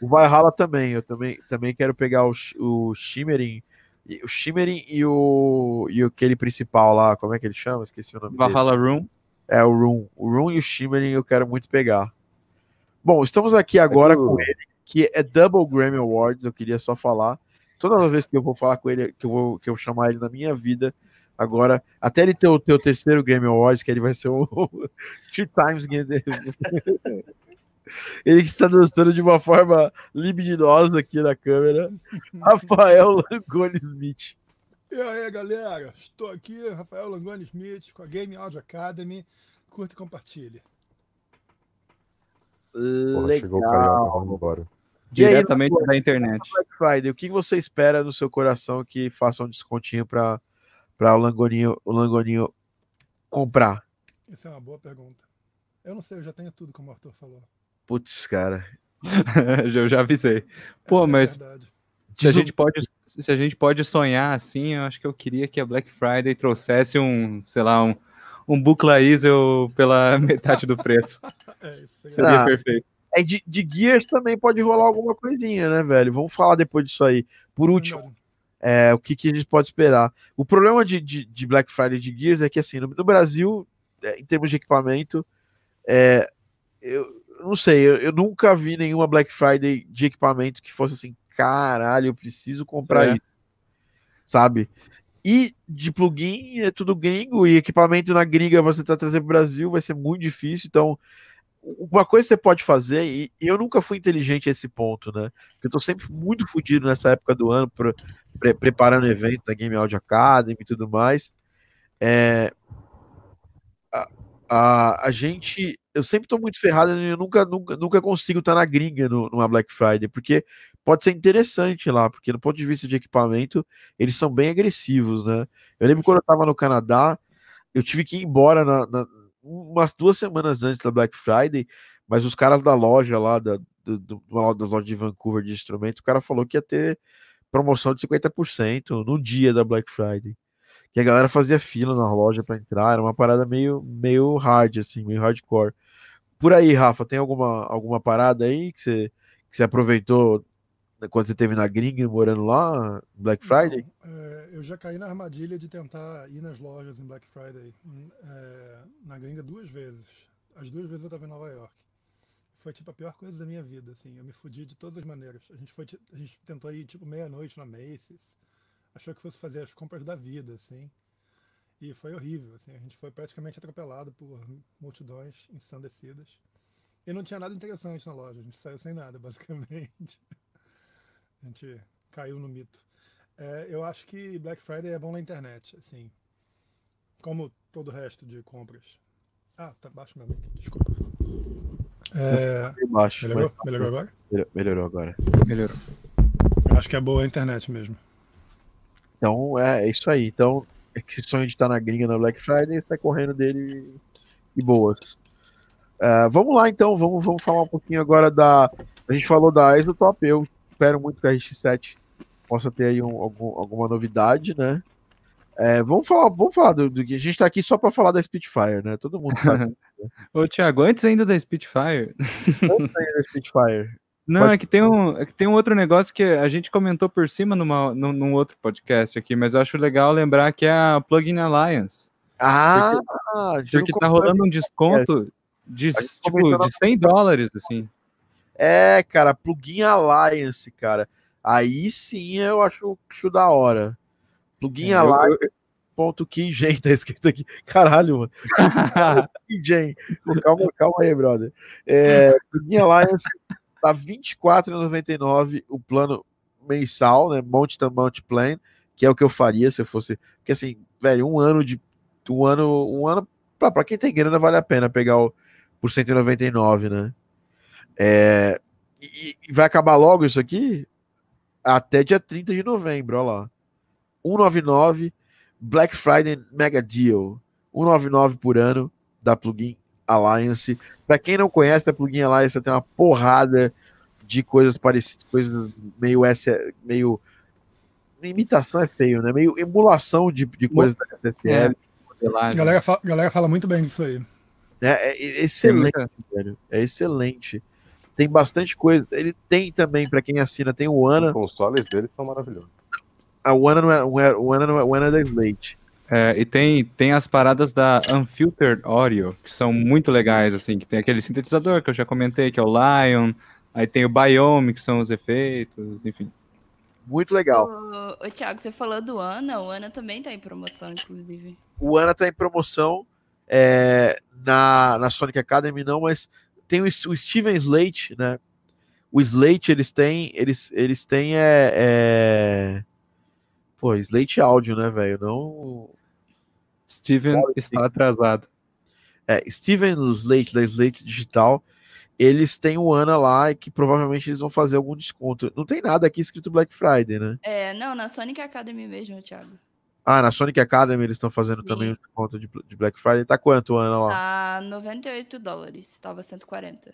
O Valhalla também, eu também, também quero pegar o, o Shimmering, e- o Shimmering e o e aquele principal lá, como é que ele chama? Esqueci o nome dele. Valhalla Room. É o Room. O Room e o Shimmering eu quero muito pegar. Bom, estamos aqui agora É com ele, que é Double Grammy Awards, eu queria só falar. Toda vez que eu vou falar com ele, que eu vou, que eu chamar ele na minha vida, agora, até ele ter o teu terceiro Grammy Awards, que ele vai ser o Two Times Game. Ele que está dançando de uma forma libidinosa aqui na câmera. Rafael Langoni Smith. E aí, galera? Estou aqui, Rafael Langoni Smith, com a Game Audio Academy. Curta e compartilhe. Porra, chegou o carioca, vamos embora. Aí, Diretamente Langoni, da internet. Black Friday, o que você espera no seu coração que faça um descontinho para o Langoninho, o Langoninho comprar? Essa é uma boa pergunta. Eu não sei, eu já tenho tudo, como o Arthur falou. Putz, cara. eu já avisei. Pô, Essa é mas verdade. se a, gente pode, se a gente pode sonhar assim, eu acho que eu queria que a Black Friday trouxesse um, sei lá, um, um Bucla Diesel pela metade do preço. É. Seria Ah. perfeito. É de, de Gears também pode rolar alguma coisinha, né, velho? Vamos falar depois disso aí. Por último, é, o que, que a gente pode esperar? O problema de, de, de Black Friday de Gears é que, assim, no, no Brasil, é, em termos de equipamento, é, eu não sei, eu, eu nunca vi nenhuma Black Friday de equipamento que fosse assim, caralho, eu preciso comprar É. isso, sabe? E de plugin é tudo gringo, e equipamento na gringa você tá trazendo pro Brasil, vai ser muito difícil. Então, uma coisa que você pode fazer, e eu nunca fui inteligente a esse ponto, né? Eu tô sempre muito fodido nessa época do ano, pra, pre preparando evento da Game Audio Academy e tudo mais. É, a, a, a gente. Eu sempre tô muito ferrado eu nunca, nunca, nunca consigo estar tá na gringa no, numa Black Friday, porque pode ser interessante lá, porque do ponto de vista de equipamento, eles são bem agressivos, né? Eu lembro quando eu tava no Canadá, eu tive que ir embora na, na umas duas semanas antes da Black Friday, mas os caras da loja lá, da, do, do, das lojas de Vancouver de instrumento, o cara falou que ia ter promoção de 50% no dia da Black Friday. Que a galera fazia fila na loja para entrar, era uma parada meio, meio hard, assim, meio hardcore. Por aí, Rafa, tem alguma, alguma parada aí que você, que você aproveitou quando você teve na gringa morando lá, Black Friday? Não, é, eu já caí na armadilha de tentar ir nas lojas em Black Friday hum, é, na gringa duas vezes. As duas vezes eu estava em Nova York. Foi tipo a pior coisa da minha vida, assim. Eu me fudi de todas as maneiras. A gente foi, a gente tentou ir tipo meia-noite na Macy's. Achou que fosse fazer as compras da vida, assim. E foi horrível, assim. A gente foi praticamente atropelado por multidões ensandecidas. E não tinha nada interessante na loja. A gente saiu sem nada, basicamente. A gente caiu no mito. É, eu acho que Black Friday é bom na internet, assim. Como todo o resto de compras. Ah, tá baixo meu mic, desculpa. É, baixo, melhorou? mas... melhorou agora? Melhorou agora. Melhorou. Eu acho que é boa a internet mesmo. Então é, é isso aí. Então, é que esse sonho de estar na gringa na Black Friday, está correndo dele e boas. Uh, vamos lá então, vamos, vamos falar um pouquinho agora da. A gente falou da Isotop, eu espero muito que a RX7 possa ter aí um, algum, alguma novidade, né? É, vamos falar, vamos falar do, do que a gente tá aqui só para falar da Spitfire, né? Todo mundo sabe. Ô, Thiago, antes ainda da Spitfire. Antes ainda da Spitfire. Não, Pode... é que, tem um, é que tem um outro negócio que a gente comentou por cima numa, num, num outro podcast aqui, mas eu acho legal lembrar que é a Plugin Alliance. Ah! Porque, porque tá rolando um desconto de, tipo, de 100 dólares, assim. É, cara, Plugin Alliance, cara. Aí sim eu acho, acho da hora. Plugin é, Alliance. Eu, Ponto Kingen, tá escrito aqui. Caralho, mano. Calma, calma aí, brother. É, Plugin Alliance tá R$24,99 o plano mensal, né? Monte to Monte Plan, que é o que eu faria se eu fosse. Porque assim, velho, um ano de. Um ano. Um ano. Pra, pra quem tem grana, vale a pena pegar o por 199, né? É, e, e, vai acabar logo isso aqui? Até dia 30 de novembro, olha lá. 199 Black Friday Mega Deal. 199 por ano da Plugin Alliance. Para quem não conhece a Plugin Alliance, tem uma porrada de coisas parecidas, coisas meio essa, meio imitação é feio, né? Meio emulação de, de coisas da SSL. É. Galera fala, galera fala muito bem disso aí. É, é excelente, velho. É excelente tem bastante coisa. Ele tem também, para quem assina, tem o Ana. Os consoles dele são maravilhosos. A o Ana não é o Ana não é o Ana é da Slate. É, e tem, tem as paradas da Unfiltered Audio, que são muito legais, assim, que tem aquele sintetizador que eu já comentei, que é o Lion, aí tem o Biome, que são os efeitos, enfim. Muito legal. Ô, ô Thiago, você falou do Ana, o Ana também tá em promoção, inclusive. O Ana tá em promoção é, na, na Sonic Academy, não, mas tem o, o Steven Slate, né? O Slate, eles têm, eles, eles têm é, é... Pô, Slate áudio, né, velho? Não. Steven está atrasado. É, Steven Slate, da Slate Digital, eles têm o Ana lá e que provavelmente eles vão fazer algum desconto. Não tem nada aqui escrito Black Friday, né? É, não, na Sonic Academy mesmo, Thiago. Ah, na Sonic Academy eles estão fazendo Sim. também desconto de, de, Black Friday. Tá quanto, Ana, lá? Tá 98 dólares, tava 140.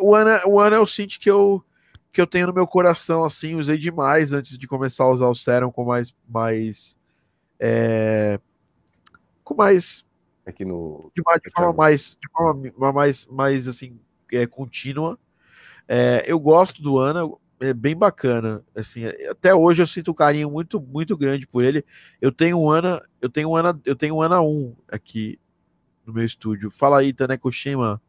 O Ana, o Ana é o Cinti que eu, que eu tenho no meu coração, assim, usei demais antes de começar a usar o Serum com mais... mais é, com mais... Aqui no... De, de forma mais... De forma mais, mais assim, é, contínua. É, eu gosto do Ana, é bem bacana. Assim, até hoje eu sinto um carinho muito, muito grande por ele. Eu tenho um Ana, eu tenho um Ana, eu tenho um Ana 1 aqui no meu estúdio. Fala aí, Taneko Shima.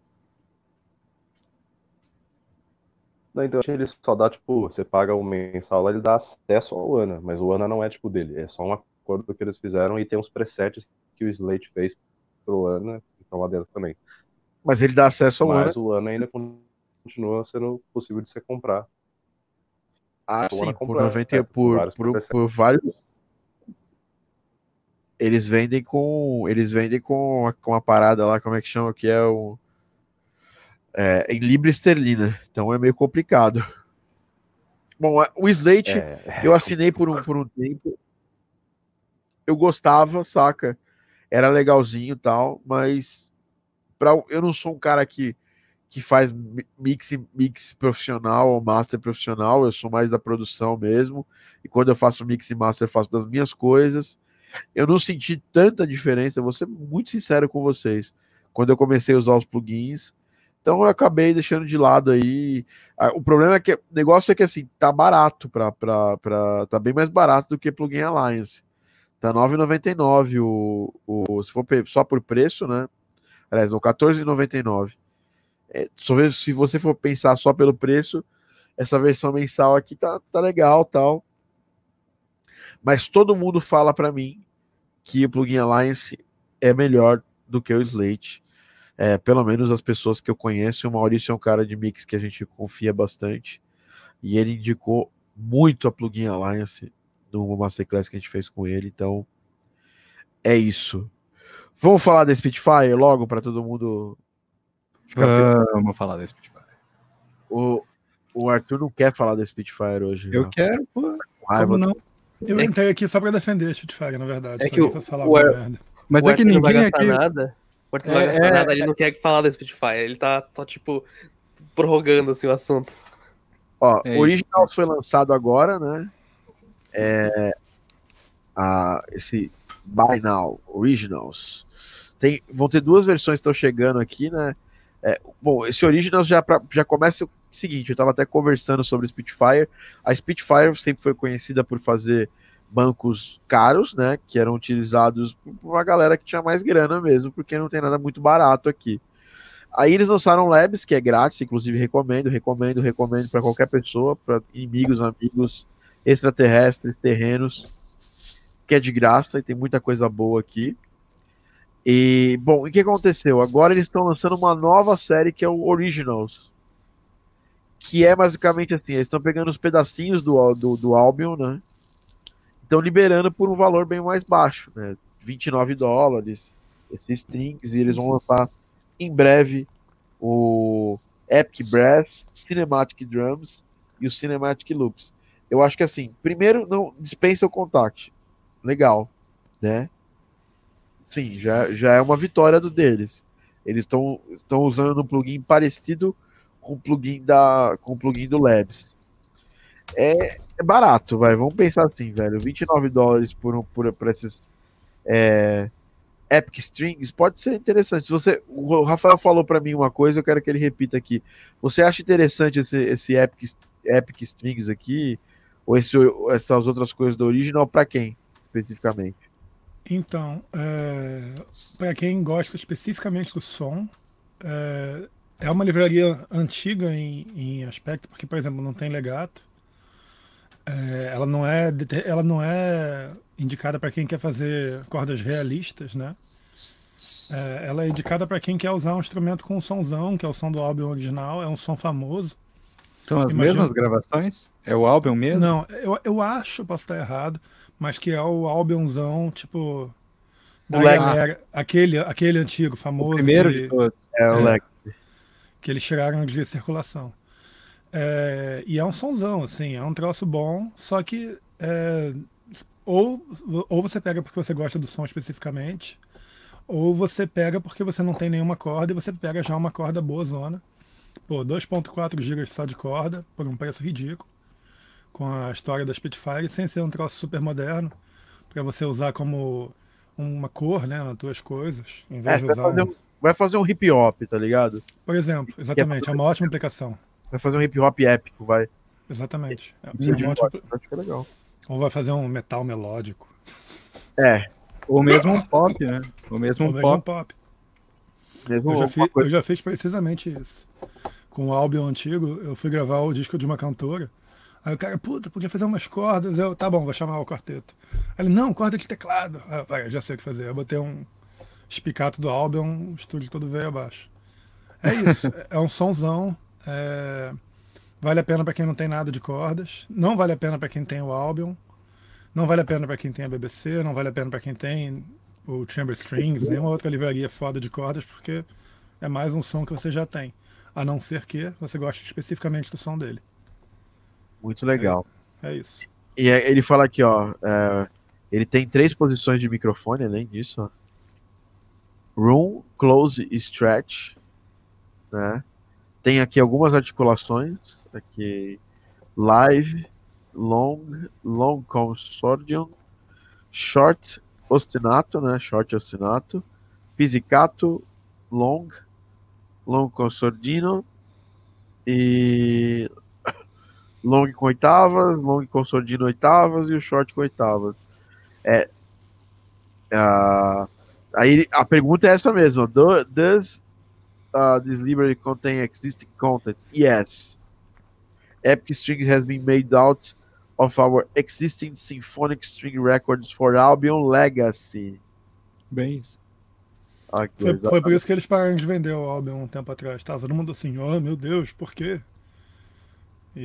Não, então ele só dá, tipo, você paga um mensal lá, ele dá acesso ao Ana, mas o Ana não é tipo dele, é só uma acordo que eles fizeram e tem uns presets que o Slate fez pro ano, então lá dentro também. Mas ele dá acesso ao Mas ano. o ano ainda continua sendo possível de você comprar. Ah, sim, por completo, 90, é, por por, vários por, vários. Eles vendem com. Eles vendem com, a- com uma parada lá, como é que chama? Que é o. É, em Libra esterlina. Então é meio complicado. Bom, a- o Slate. É, Eu assinei por um, por um tempo. Eu gostava, saca? Era legalzinho e tal, mas pra, eu não sou um cara que, que faz mi- mix, mix profissional ou master profissional, eu sou mais da produção mesmo. E quando eu faço mix e master, eu faço das minhas coisas. Eu não senti tanta diferença, vou ser muito sincero com vocês, quando eu comecei a usar os plugins. Então eu acabei deixando de lado aí. O problema é que o negócio é que assim, tá barato para tá bem mais barato do que plugin Alliance. Tá 9,99 o, o se for só por preço, né? Aliás, o 14,99. É, se você for pensar só pelo preço, essa versão mensal aqui tá, tá legal, tal. Mas todo mundo fala para mim que o plugin Alliance é melhor do que o Slate. É, pelo menos as pessoas que eu conheço, o Maurício é um cara de mix que a gente confia bastante. E ele indicou muito a plugin Alliance no Masterclass que a gente fez com ele. Então, é isso. Vamos falar da Spitfire logo para todo mundo. Vamos falar da Spitfire. O, o Arthur não quer falar da Spitfire hoje. Eu né? quero, pô. Raiva. Como não? Eu entrei aqui só pra defender a Spitfire, na verdade. É que o- o Ar- merda. Mas o é que Arthur não vai ninguém gastar aqui. nada. O Arthur não É, vai gastar é, nada, ele não quer falar da Spitfire. Ele tá só, tipo, prorrogando assim, o assunto. Ó, É o isso. Originals foi lançado agora, né? É, a, esse Buy Now Originals. Tem, vão ter duas versões que estão chegando aqui, né? É, bom, esse Originals já, pra- já começa o seguinte: eu estava até conversando sobre Spitfire. A Spitfire sempre foi conhecida por fazer bancos caros, né? Que eram utilizados por uma galera que tinha mais grana mesmo, porque não tem nada muito barato aqui. Aí eles lançaram Labs, que é grátis, inclusive recomendo, recomendo, recomendo para qualquer pessoa, para inimigos, amigos, extraterrestres, terrenos, que é de graça e tem muita coisa boa aqui. E, bom, o que aconteceu? Agora eles estão lançando uma nova série que é o Originals, que é basicamente assim: eles estão pegando os pedacinhos do, do, do Albion, né? Estão liberando por um valor bem mais baixo, né? 29 dólares, esses strings, e eles vão lançar em breve o Epic Brass, Cinematic Drums e o Cinematic Loops. Eu acho que assim, primeiro não dispensa o contact. Legal, né? Sim, já, já é uma vitória do deles. Eles estão usando um plugin parecido com o plugin da com o plugin do Labs. É, é barato, vai. Vamos pensar assim, velho. 29 dólares por, um, por, por esses é, Epic Strings pode ser interessante. Se você, o Rafael falou para mim uma coisa, eu quero que ele repita aqui. Você acha interessante esse, esse Epic, Epic Strings aqui? Ou esse, essas outras coisas do original para quem, especificamente? Então, é, para quem gosta especificamente do som, é, é uma livraria antiga em, em aspecto, porque, por exemplo, não tem legato. É, ela, não é, ela não é indicada para quem quer fazer cordas realistas, né? É, ela é indicada para quem quer usar um instrumento com um somzão, que é o som do álbum original, é um som famoso. São as Imagina- mesmas gravações? É o álbum mesmo? Não, eu, eu acho, posso estar errado, mas que é o álbumzão, tipo, da O Leg- galera, aquele, aquele antigo, o famoso, primeiro que, de todos. É, o É. Lex. que eles tiraram de circulação. É, e é um sonzão, assim, é um troço bom, só que é, ou, ou você pega porque você gosta do som especificamente, ou você pega porque você não tem nenhuma corda e você pega já uma corda boa zona. Pô, 2.4 GB só de corda, por um preço ridículo, com a história da Spitfire, sem ser um troço super moderno, para você usar como uma cor, né, nas tuas coisas, em É, vez de vai, usar fazer um... vai fazer um hip hop, tá ligado? Por exemplo, exatamente, é uma ótima aplicação. Vai fazer um hip hop épico, vai. Exatamente. É Isso de uma ótima- acho que é legal. Ou vai fazer um metal melódico. É, Ou mesmo um pop, né? Ou mesmo Ou um mesmo pop. pop. mesmo Eu já, fiz, eu já fiz precisamente isso. Com o álbum antigo, eu fui gravar o disco de uma cantora. Aí o cara, puta, podia fazer umas cordas. Eu, tá bom, vou chamar o quarteto. Aí ele, não, corda de teclado. Ah, vai, já sei o que fazer. Eu botei um espicato do Albion, um estúdio todo veio abaixo. É isso, é um sonzão. é, Vale a pena para quem não tem nada de cordas. Não vale a pena para quem tem o Albion. Não vale a pena para quem tem a BBC. Não vale a pena para quem tem o Chamber Strings, nenhuma outra livraria foda de cordas, porque é mais um som que você já tem. A não ser que você goste especificamente do som dele. Muito legal. É isso. E é- ele fala aqui, ó. é, ele tem três posições de microfone, além disso, ó. Room, close e stretch. Né? Tem aqui algumas articulações. Aqui. Live, long, long consortium, short ostinato, né? Short ostinato, pizzicato, long, long consordino e long com oitavas, long com sordino oitavas e o short com oitavas. É, ah, aí a pergunta é essa mesmo. Do, does uh, this library contain existing content? Yes. Epic String has been made out of our existing symphonic string records for Albion Legacy. Bem isso. Aqui, Foi, foi por isso que eles pararam de vender o álbum um tempo atrás. Tava todo mundo assim, oh meu Deus, por quê?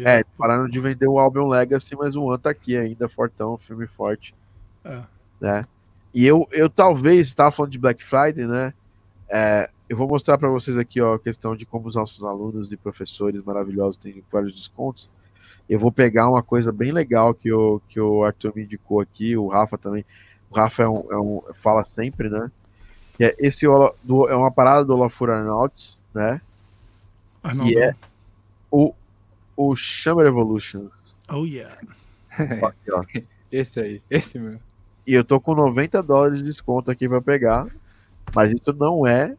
É, pararam de vender o Albion Legacy, mas o One tá aqui ainda, fortão, filme forte. É. Né? E eu, eu talvez, estava falando de Black Friday, né? É, eu vou mostrar para vocês aqui ó, a questão de como os nossos alunos e professores maravilhosos têm vários descontos. Eu vou pegar uma coisa bem legal que o, que o Arthur me indicou aqui, o Rafa também. O Rafa é um, é um- fala sempre, né? Que é, esse do- é uma parada do Olafur Arnauts, né? Arnaldo. E é o, o Chamber Evolutions. Oh yeah. Aqui, ó. Esse aí, esse mesmo. E eu tô com 90 dólares de desconto aqui para pegar. Mas isso não é,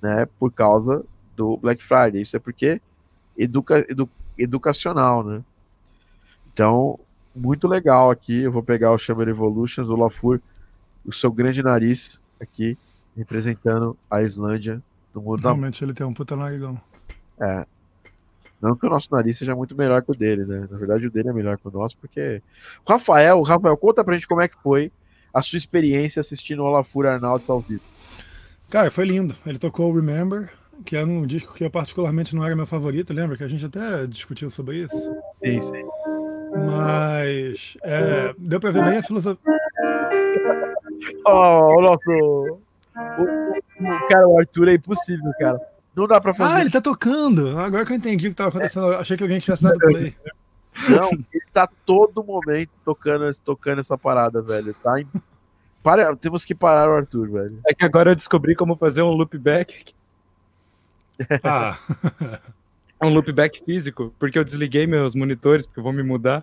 né, por causa do Black Friday. Isso é porque educa, edu, educacional, né? Então, muito legal aqui. Eu vou pegar o Chamber Evolutions, o Lafur, o seu grande nariz aqui, representando a Islândia no mundo da Realmente ele tem um puta narigão. é. Não que o nosso nariz seja muito melhor que o dele, né? Na verdade, o dele é melhor que o nosso, porque. Rafael, Rafael, conta pra gente como é que foi a sua experiência assistindo o Olafur Arnaldo ao vivo. Cara, foi lindo. Ele tocou o Remember, que era um disco que eu particularmente não era meu favorito, lembra que a gente até discutiu sobre isso? Sim, sim. Mas é, deu pra ver bem a filosofia. Oh, o nosso. O- o- cara, o Arthur é impossível, cara. Não dá pra Ah, fazer. ele tá tocando! Agora que eu entendi o que tava acontecendo, eu achei que alguém tivesse dado play. Não, ele tá todo momento tocando, tocando essa parada, velho. Tá em... Para, temos que parar o Arthur, velho. É que agora eu descobri como fazer um loopback. Ah, Um loopback físico, porque eu desliguei meus monitores, porque eu vou me mudar.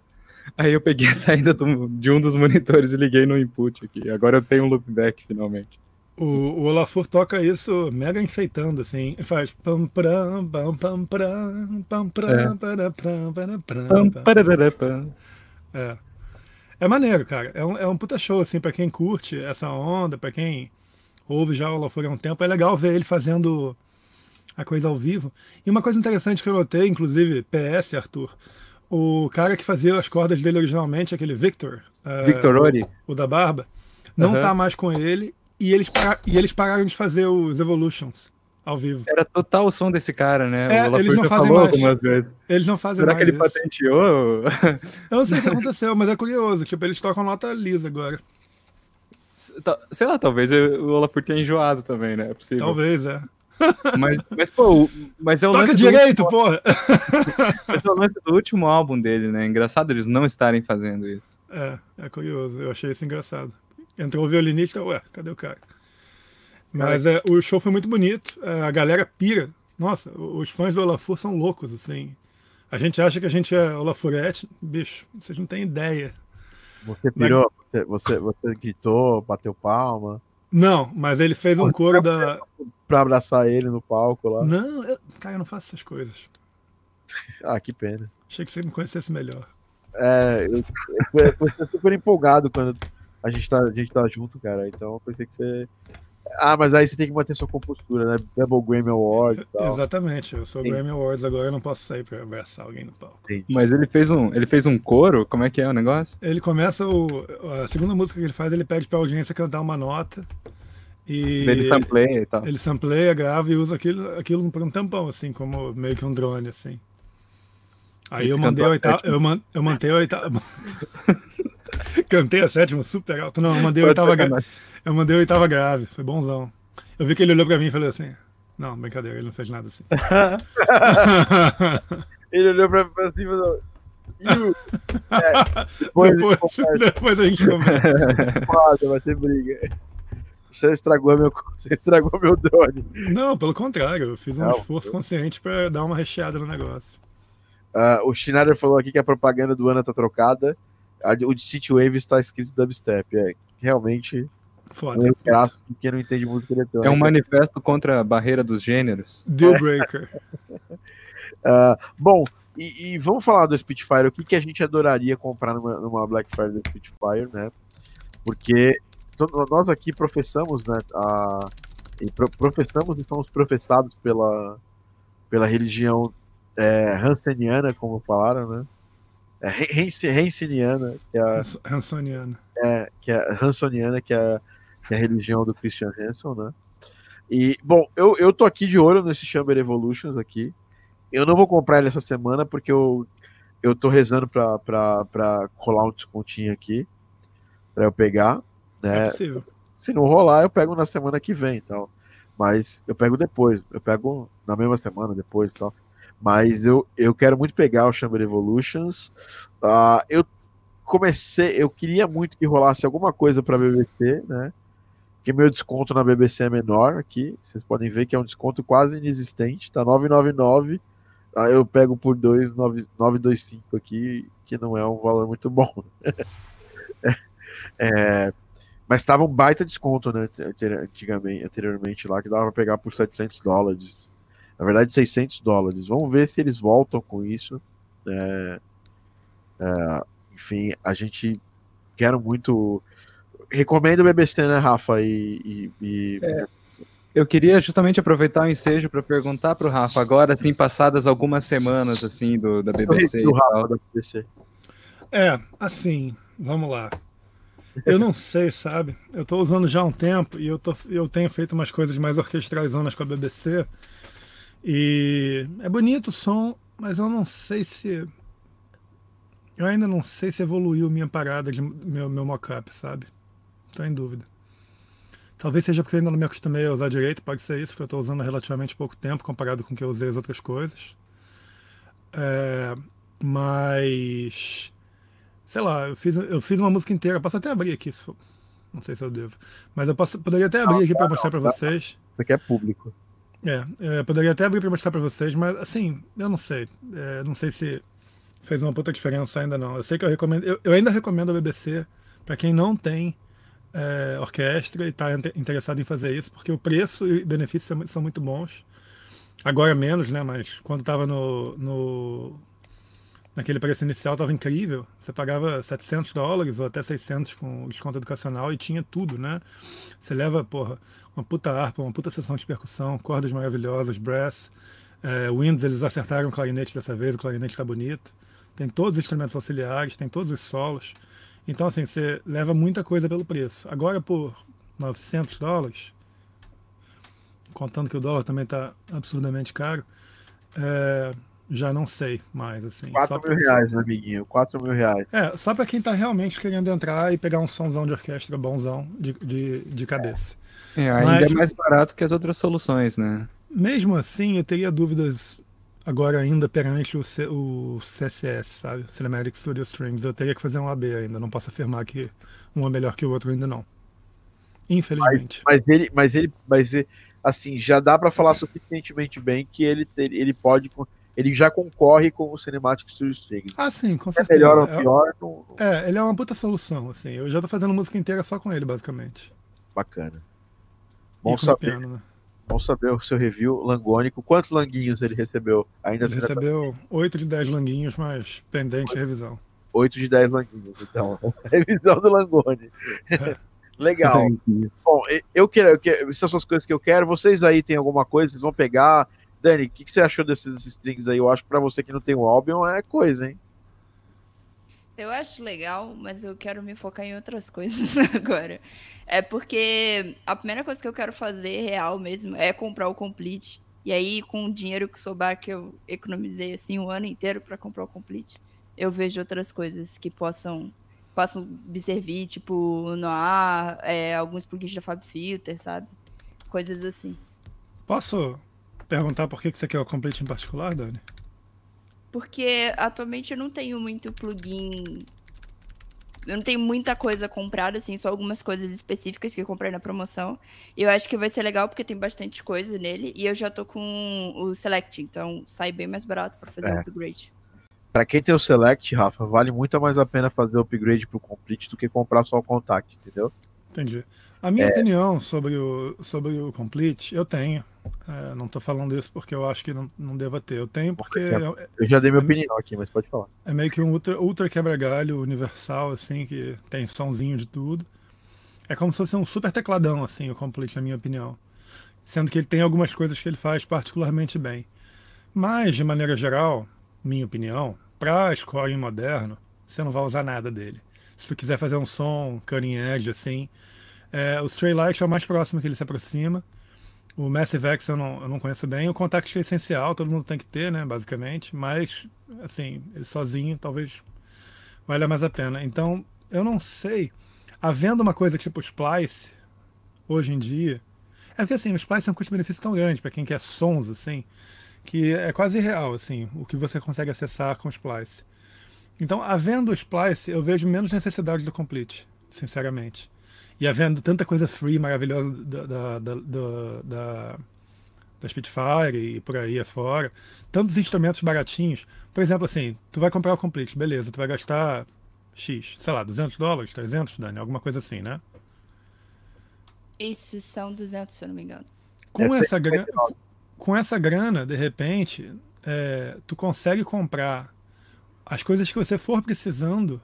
Aí eu peguei a saída do- de um dos monitores e liguei no input aqui. Agora eu tenho um loopback finalmente. O, o Olafur toca isso mega enfeitando, assim. Faz pam pram, pam pam pram, pam pram, para, pram, para, pram, Pam. É. É maneiro, cara. É um, é um puta show, assim, pra quem curte essa onda, pra quem ouve já o Olafur há um tempo. É legal ver ele fazendo a coisa ao vivo. E uma coisa interessante que eu notei, inclusive, PS, Arthur, o cara que fazia as cordas dele originalmente, aquele Victor, é, Victor Ori? o da barba, não Aham. tá mais com ele. E eles, para- e eles pararam de fazer os Evolutions ao vivo. Era total o som desse cara, né? É, o eles não fazem falou mais. algumas vezes. Eles não fazem Será que mais ele isso. patenteou? Eu não sei o que aconteceu, mas é curioso. Tipo, eles tocam nota lisa agora. Sei lá, talvez o Olafur tenha enjoado também, né? É possível. Talvez, é. Mas, mas, pô, mas é o Toca do direito, porra! mas é o lance do último álbum dele, né? Engraçado eles não estarem fazendo isso. É, é curioso. Eu achei isso engraçado. Entrou o violinista, ué, cadê o cara? Mas é, o show foi muito bonito. é, a galera pira. Nossa, os fãs do Olafur são loucos, assim. A gente acha que a gente é Olafurete. Bicho, vocês não têm ideia. Você pirou, você, você, você gritou, bateu palma Não, mas ele fez um coro da. pra abraçar ele no palco lá. Não, eu... cara, eu não faço essas coisas. Ah, que pena. Achei que você me conhecesse melhor. É, eu, eu, eu fui super empolgado quando a gente, tá, a gente tá junto, cara. Então eu pensei que você Ah, mas aí você tem que manter sua compostura, né? Double Grammy Award e tal. Exatamente, eu sou Sim. Grammy Awards agora, eu não posso sair pra abraçar alguém no palco. Entendi. Mas ele fez um, ele fez um coro? Como é que é o negócio? Ele começa o. A segunda música que ele faz, ele pede pra audiência cantar uma nota. E Ele sampleia e tal. ele sampleia, grava e usa aquilo, aquilo por um tempão, assim, como meio que um drone, assim. Aí Esse eu mandei a oitava. sétimo. Eu, man, eu mantei a oitava. Cantei a sétima super alto. Não, eu mandei a oitava gra... sacanagem. Eu mandei a oitava grave, foi bonzão. Eu vi que ele olhou pra mim e falou assim. Não, brincadeira, ele não fez nada assim. Ele olhou pra, pra cima e falou. "Ih, é, depois, depois, depois a gente conversa. porrada, vai ter briga. Você estragou meu, você estragou meu drone. Não, pelo contrário, eu fiz um Não, esforço eu- consciente pra dar uma recheada no negócio. Ah, o Schneider falou aqui que a propaganda do Ana tá trocada. A o de City Wave está escrito dubstep. É realmente um Foda. crasso de quem não entende música eletrônica. É um manifesto contra a barreira dos gêneros. Deal breaker. Ah, bom, e, e vamos falar do Spitfire. O que, que a gente adoraria comprar numa, numa Black Friday do Spitfire, né? Porque nós aqui professamos, né? A, e pro- professamos e somos professados pela, pela religião é, Hanseniana, como falaram, né? É, Hans- Hanseniana, que é a, Hans- Hansoniano. é, que é Hansoniana, que é, que é a religião do Christian Hanson, né? E, bom, eu, eu tô aqui de olho nesse Chamber Evolutions aqui. Eu não vou comprar ele essa semana porque eu, eu tô rezando pra, pra, pra rolar um descontinho aqui, pra eu pegar, É né? possível. Se não rolar, eu pego na semana que vem e tal. Mas eu pego depois, eu pego na mesma semana depois e tal. Mas eu, eu quero muito pegar o Chamber Evolutions. Ah, eu comecei, eu queria muito que rolasse alguma coisa para BBC, né? Que meu desconto na BBC é menor aqui. Vocês podem ver que é um desconto quase inexistente, tá 999. Aí eu pego por 2,925 aqui, que não é um valor muito bom. É, mas tava um baita desconto, né? Antigamente, anteriormente lá, que dava pra pegar por 700 dólares. Na verdade, 600 dólares. Vamos ver se eles voltam com isso. É, é, enfim, a gente quero muito. Recomendo o BBC, né, Rafa? E. e- e- Eu queria justamente aproveitar o ensejo para perguntar pro Rafa, agora, assim, passadas algumas semanas, assim, do, da o BBC review, Rafa da BBC. É, assim, vamos lá. Eu não sei, sabe? Eu tô usando já há um tempo e eu, tô, eu tenho feito umas coisas mais orquestrais com a BBC. E é bonito o som, mas eu não sei se. Eu ainda não sei se evoluiu minha parada de meu, meu mockup, sabe? Tô em dúvida. Talvez seja porque eu ainda não me acostumei a usar direito, pode ser isso, porque eu tô usando há relativamente pouco tempo comparado com o que eu usei as outras coisas. É, mas sei lá, eu fiz, eu fiz uma música inteira, posso até abrir aqui, se for. não sei se eu devo, mas eu posso, poderia até abrir aqui para mostrar para vocês. Isso aqui é público. É, é, poderia até abrir para mostrar para vocês, mas assim, eu não sei, É, não sei se fez uma puta diferença ainda não. Eu sei que eu recomendo, eu, eu ainda recomendo a BBC para quem não tem é, orquestra e está interessado em fazer isso, porque o preço e muito- são muito bons. Agora menos, né? Mas quando estava no, no naquele preço inicial estava incrível. Você pagava 700 dólares ou até 600 com desconto educacional e tinha tudo, né? Você leva, porra, uma puta harpa, uma puta sessão de percussão, cordas maravilhosas, brass, é, winds, eles acertaram o clarinete dessa vez, o clarinete está bonito. Tem todos os instrumentos auxiliares, tem todos os solos. Então, assim, você leva muita coisa pelo preço. Agora, por 900 dólares, contando que o dólar também está absurdamente caro, é, já não sei mais, assim. 4 Só mil pra- reais, meu amiguinho. 4 mil reais. É, só para quem tá realmente querendo entrar e pegar um somzão de orquestra bonzão de, de, de cabeça. É, ainda Mas- é mais barato que as outras soluções, né? Mesmo assim, eu teria dúvidas agora ainda perante o, C- o CSS, sabe? Cinematic Studio Strings. Eu teria que fazer um AB ainda. Não posso afirmar que um é melhor que o outro ainda não. Infelizmente. Mas ele, mas ele, mas ele- assim, já dá pra falar suficientemente bem que ele, ter- ele pode, ele já concorre com o Cinematic Studio Strings. Ah, sim, com É certeza. melhor ou É- pior, não, não- É, ele é uma puta solução, assim. Eu já tô fazendo música inteira só com ele, basicamente. bacana. Bom saber, piano, né? bom saber o seu review langônico. Quantos languinhos ele recebeu? Ainda Ele assim, recebeu 8 de 10 languinhos, mas pendente de revisão. 8 de 10 languinhos, então. Revisão do Langoni. Legal. Bom, eu quero, eu quero. Essas são as coisas que eu quero. Vocês aí tem alguma coisa? Vocês vão pegar? Dani, o que, que você achou desses strings aí? Eu acho que pra você que não tem o Albion é coisa, hein? Eu acho legal, mas eu quero me focar em outras coisas agora. É porque a primeira coisa que eu quero fazer real mesmo é comprar o Complete. E aí, com o dinheiro que sobrar, que eu economizei assim um ano inteiro para comprar o Complete, eu vejo outras coisas que possam, possam me servir, tipo o Noir, é, alguns plugins da Fab Filter, sabe? Coisas assim. Posso perguntar por que que você quer o Complete em particular, Dani? Porque atualmente eu não tenho muito plugin. Eu não tenho muita coisa comprada, assim, só algumas coisas específicas que eu comprei na promoção. E eu acho que vai ser legal porque tem bastante coisa nele. E eu já tô com o Select, então sai bem mais barato pra fazer É. o upgrade. Pra quem tem o Select, Rafa, vale muito mais a pena fazer o upgrade pro Complete do que comprar só o Contact, entendeu? Entendi. A minha opinião sobre o, sobre o Complete, eu tenho. É, não tô falando isso porque eu acho que não, não deva ter. Eu tenho porque Certo. é, Eu já dei minha Hum. opinião aqui, mas pode falar. é meio que um ultra, ultra quebra-galho universal, assim, que tem sonzinho de tudo. É como se fosse um super tecladão, assim, o Complete, na minha opinião. Sendo que ele tem algumas coisas que ele faz particularmente bem. Mas, de maneira geral, minha opinião, para scoring moderno, você não vai usar nada dele. Se tu quiser fazer um som cutting edge, assim, é, o Stray Light é o mais próximo que ele se aproxima. O Massive X eu não, eu não conheço bem. O Contact é essencial, todo mundo tem que ter, né, basicamente. Mas, assim, ele sozinho talvez valha mais a pena. Então, eu não sei. Havendo uma coisa tipo Splice, hoje em dia. É porque, assim, o Splice é um custo-benefício tão grande para quem quer sons, assim, que é quase irreal, assim, o que você consegue acessar com o Splice. Então, havendo o Splice, eu vejo menos necessidade do Complete, sinceramente. E havendo tanta coisa free, maravilhosa da, da, da, da, da, da Spitfire e por aí afora, tantos instrumentos baratinhos. Por exemplo, assim, tu vai comprar o Complete, beleza, tu vai gastar X, sei lá, 200 dólares, 300, Dani, alguma coisa assim, né? Isso são 200, se eu não me engano. Com Deve essa, grana, 59. com essa grana, de repente, é, tu consegue comprar as coisas que você for precisando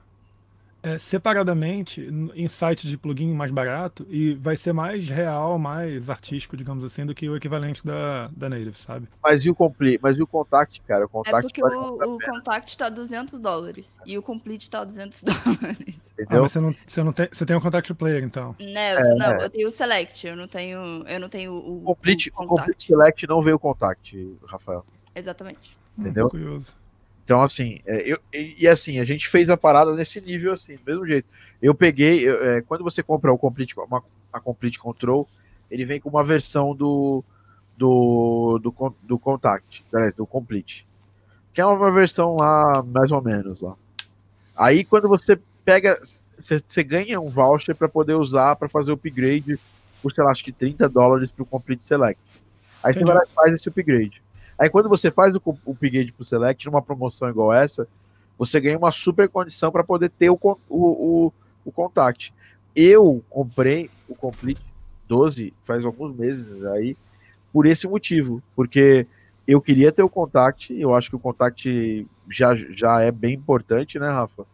é, separadamente em site de plugin mais barato e vai ser mais real, mais artístico, digamos assim, do que o equivalente da, da Native, sabe? Mas e o Complete? Mas e o Contact, cara? O É Contact porque muito a o, o Contact tá 200 dólares e o Complete tá 200 dólares. Ah, entendeu? mas você não, você não tem, você tem um contact player, então. Né, eu, não, eu tenho o Select, eu não tenho, eu não tenho o, O Complete, o o Complete Select não veio o Contact, Rafael. Exatamente. Hum, Entendeu? Curioso. Então, assim, é, eu, e, assim, a gente fez a parada nesse nível, assim, do mesmo jeito. Eu peguei, eu, é, quando você compra o Complete, uma, a Complete Control, ele vem com uma versão do do, do, do Contact, do Complete. Que é uma versão lá, mais ou menos, lá. Aí, quando você pega, você ganha um voucher para poder usar para fazer o upgrade por, sei lá, acho que 30 dólares para o Complete Select. Aí você vai lá e faz esse upgrade. Aí quando você faz o o upgrade pro Select numa promoção igual essa, você ganha uma super condição para poder ter o, o, o, o Contact. Eu comprei o Complete 12 faz alguns meses aí por esse motivo, porque eu queria ter o Contact, eu acho que o Contact já, já é bem importante, né, Rafa?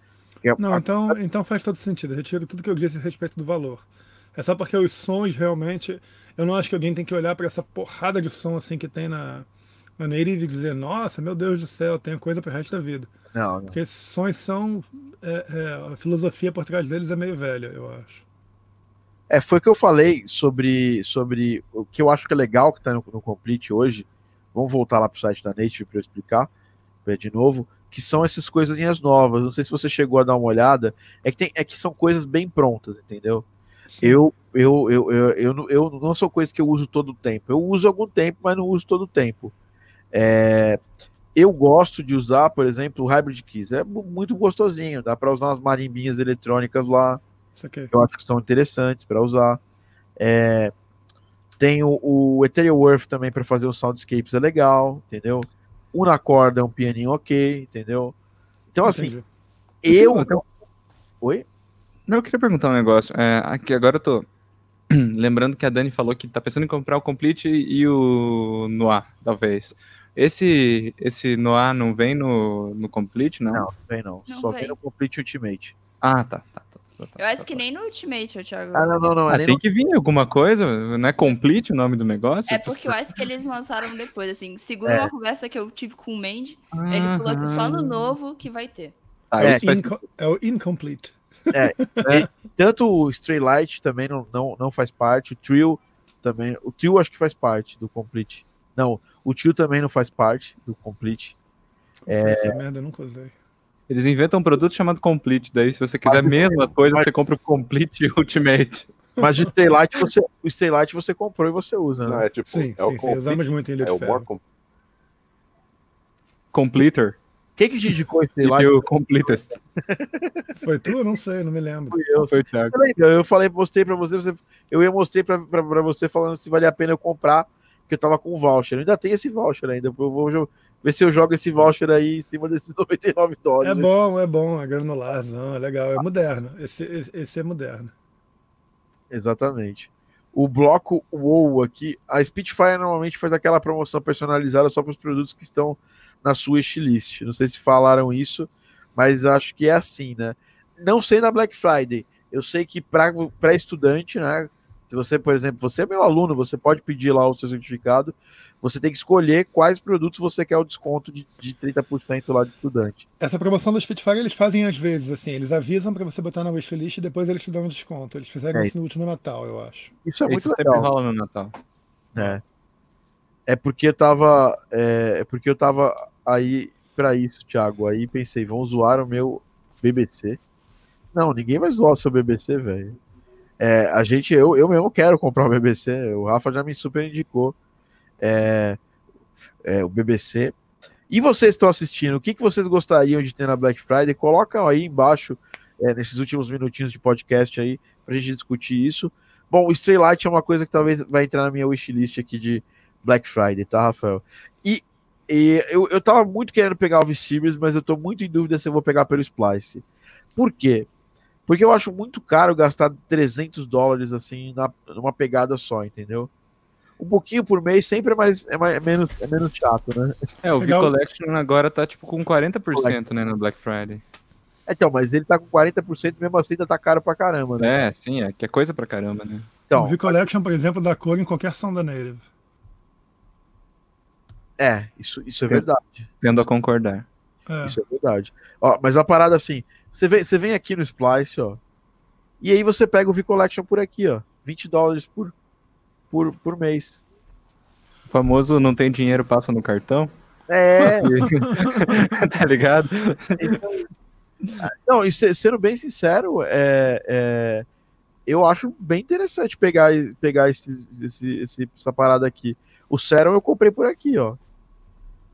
Não, a- então, então faz todo sentido. Eu retiro tudo que eu disse a respeito do valor. É só porque os sons realmente. Eu não acho que alguém tem que olhar para essa porrada de som assim que tem na, Native e dizer, nossa, meu Deus do céu, tem coisa para o resto da vida. Não, não. Porque esses sons são. é, é, a filosofia por trás deles é meio velha, eu acho. É, foi o que eu falei sobre, sobre o que eu acho que é legal que está no, no Complete hoje. Vamos voltar lá para o site da Native para eu explicar de novo. Que são essas coisinhas novas. Não sei se você chegou a dar uma olhada. É que, tem, é que são coisas bem prontas, entendeu? Eu, eu, eu, eu, eu, eu não sou coisa que eu uso todo o tempo. Eu uso algum tempo, mas não uso todo o tempo. É, eu gosto de usar, por exemplo, o Hybrid Keys. É mu- muito gostosinho. Dá para usar umas marimbinhas eletrônicas lá Isso aqui. eu acho que são interessantes para usar. É, tem o, o Ethereal Worth também para fazer os soundscapes, é legal, entendeu? O na corda é um pianinho ok, entendeu? Então, assim, Entendi. eu. Eu tenho- Oi? Não, eu queria perguntar um negócio. É, aqui agora eu tô lembrando que a Dani falou que tá pensando em comprar o Complete e o Noir, talvez. Esse esse Noir não vem no, no Complete, não? Não, vem não. Não Só vem. vem no Complete Ultimate. Ah, tá, tá, tá. Eu acho que nem no Ultimate, Thiago. Ah, não, não, não. Ah, é nem tem no- que vir alguma coisa, não é complete o nome do negócio? É porque eu acho que eles lançaram depois, assim. Segundo É. uma conversa que eu tive com o Mandy, ele falou que só no novo que vai ter. Ah, É, faz- é o incomplete. Tanto o Stray Light também não, não, não faz parte, o Trio também. O Trio acho que faz parte do Complete. Não, o Trio também não faz parte do Complete. É... Essa merda eu nunca usei. Eles inventam um produto chamado Complete, daí se você quiser mesmo as coisas, mas- você compra o Complete Ultimate. Mas o Stray Light você, o Stray Light você comprou e você usa, Não, né? é tipo, Sim, é o sim, sim. complete- Usamos muito em é Elite o more com- Completer. Quem que te indicou o Stray E Light? o Completest. Foi tu? Eu Não sei, não me lembro. Fui eu. Foi o Thiago. Eu falei, mostrei pra você, você eu ia mostrei pra, pra, pra você falando se valia a pena eu comprar, porque eu tava com o voucher. Eu ainda tem esse voucher ainda. Eu vou ver se eu jogo esse voucher aí em cima desses 99 É dólares. bom, é bom, é granularzão, é legal, é moderno. Esse, esse, esse é moderno. Exatamente. O bloco WoW aqui, a Spitfire normalmente faz aquela promoção personalizada só para os produtos que estão na sua wishlist. Não sei se falaram isso, mas acho que é assim, né? Não sei na Black Friday. Eu sei que para estudante, né? Se você, por exemplo, você é meu aluno, você pode pedir lá o seu certificado. Você tem que escolher quais produtos você quer o desconto de, de 30% lá de estudante. Essa promoção do Spitfire eles fazem às vezes, assim, eles avisam pra você botar na wishlist e depois eles te dão um desconto. Eles fizeram É isso no último Natal, eu acho. Isso é muito Isso sempre legal. rola no Natal. É. É porque eu tava. É, é porque eu tava aí pra isso, Thiago. Aí pensei, vão zoar o meu BBC. Não, ninguém vai zoar o seu BBC, velho. É, a gente, eu, eu mesmo quero comprar o BBC. O Rafa já me super indicou é, é, o BBC. E vocês estão assistindo? O que, que vocês gostariam de ter na Black Friday? Colocam aí embaixo, é, nesses últimos minutinhos de podcast aí, pra gente discutir isso. Bom, o Stray Light é uma coisa que talvez vai entrar na minha wishlist aqui de Black Friday, tá, Rafael? E, e eu, eu tava muito querendo pegar o V-Series, mas eu tô muito em dúvida se eu vou pegar pelo Splice. Por quê? Porque eu acho muito caro gastar 300 dólares assim na, numa pegada só, entendeu? Um pouquinho por mês sempre é, mais, é, mais, é menos, é menos chato, né? É, o Legal. V-Collection agora tá tipo com 40%, né, no Black Friday. Então, mas ele tá com 40%, mesmo assim ainda tá caro pra caramba, né? É, sim, é que é coisa pra caramba, né? Então, o V-Collection, por exemplo, dá cor em qualquer som da Native. é, isso, isso é É. verdade. Tendo a concordar. É. Isso é verdade. Ó, mas a parada assim, você vem, você vem aqui no Splice, ó, e aí você pega o V-Collection por aqui, ó, 20 dólares por, por, por mês. O famoso não tem dinheiro, passa no cartão. É, tá ligado? não, e se- sendo bem sincero, é, é, eu acho bem interessante pegar, pegar esse, esse, esse- essa parada aqui. O Serum eu comprei por aqui, ó.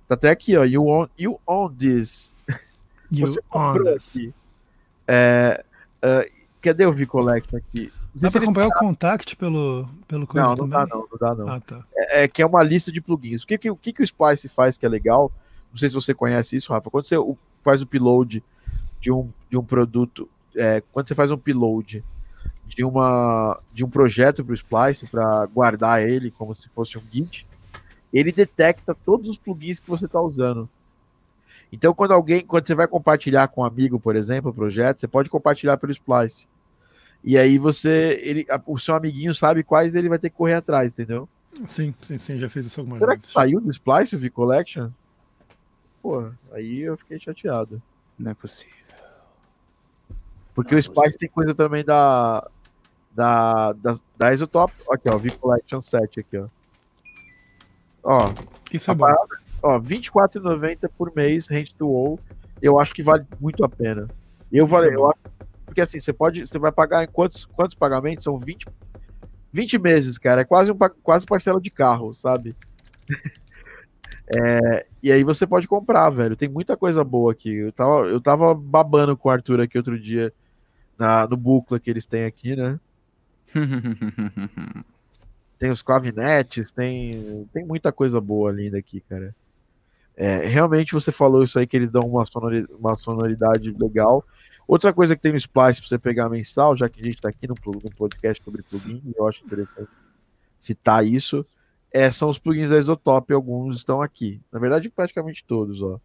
Tá até aqui, ó. You own, you own this. You Você comprou this. aqui. É, é, cadê o V-Collection aqui? Não Dá pra eles- comprar o Contact pelo, pelo coisa Não, não também? dá não, não dá não. Ah, tá. é, que é uma lista de plugins. O que, que, o que, que o Spice faz que é legal? Não sei se você conhece isso, Rafa. Quando você faz o upload de um, de um produto, é, quando você faz um upload de, uma, de um projeto para o Splice, para guardar ele como se fosse um Git, ele detecta todos os plugins que você está usando. Então, quando alguém, quando você vai compartilhar com um amigo, por exemplo, o projeto, você pode compartilhar pelo Splice. E aí você, ele, o seu amiguinho sabe quais ele vai ter que correr atrás, entendeu? Sim, sim, sim, já fiz isso algumas Será que vezes. saiu do Splice o V-Collection? Pô, aí eu fiquei chateado. Não é possível. Porque o Splice tem coisa também da. Da, da, da Isotop. Aqui, ó, V-Collection 7 aqui, ó. Ó, Isso é bom. parada, ó, R$24,90 por mês, rent to all. Eu acho que vale muito a pena. Eu Isso é falei, eu acho, porque assim, você pode, você vai pagar em quantos, quantos pagamentos? São 20, 20 meses, cara. É quase um quase parcela de carro, sabe? É, e aí você pode comprar, velho. Tem muita coisa boa aqui. Eu tava, eu tava babando com o Arthur aqui outro dia na, no bucla que eles têm aqui, né? Tem os clavinetes, tem, tem muita coisa boa linda aqui, cara. É, realmente você falou isso aí que eles dão uma, sonori- uma sonoridade legal. Outra coisa que tem no Splice pra você pegar mensal, já que a gente tá aqui no, podcast sobre plugin, eu acho interessante citar isso, é, são os plugins da Isotop, alguns estão aqui. Na verdade, praticamente todos, ó.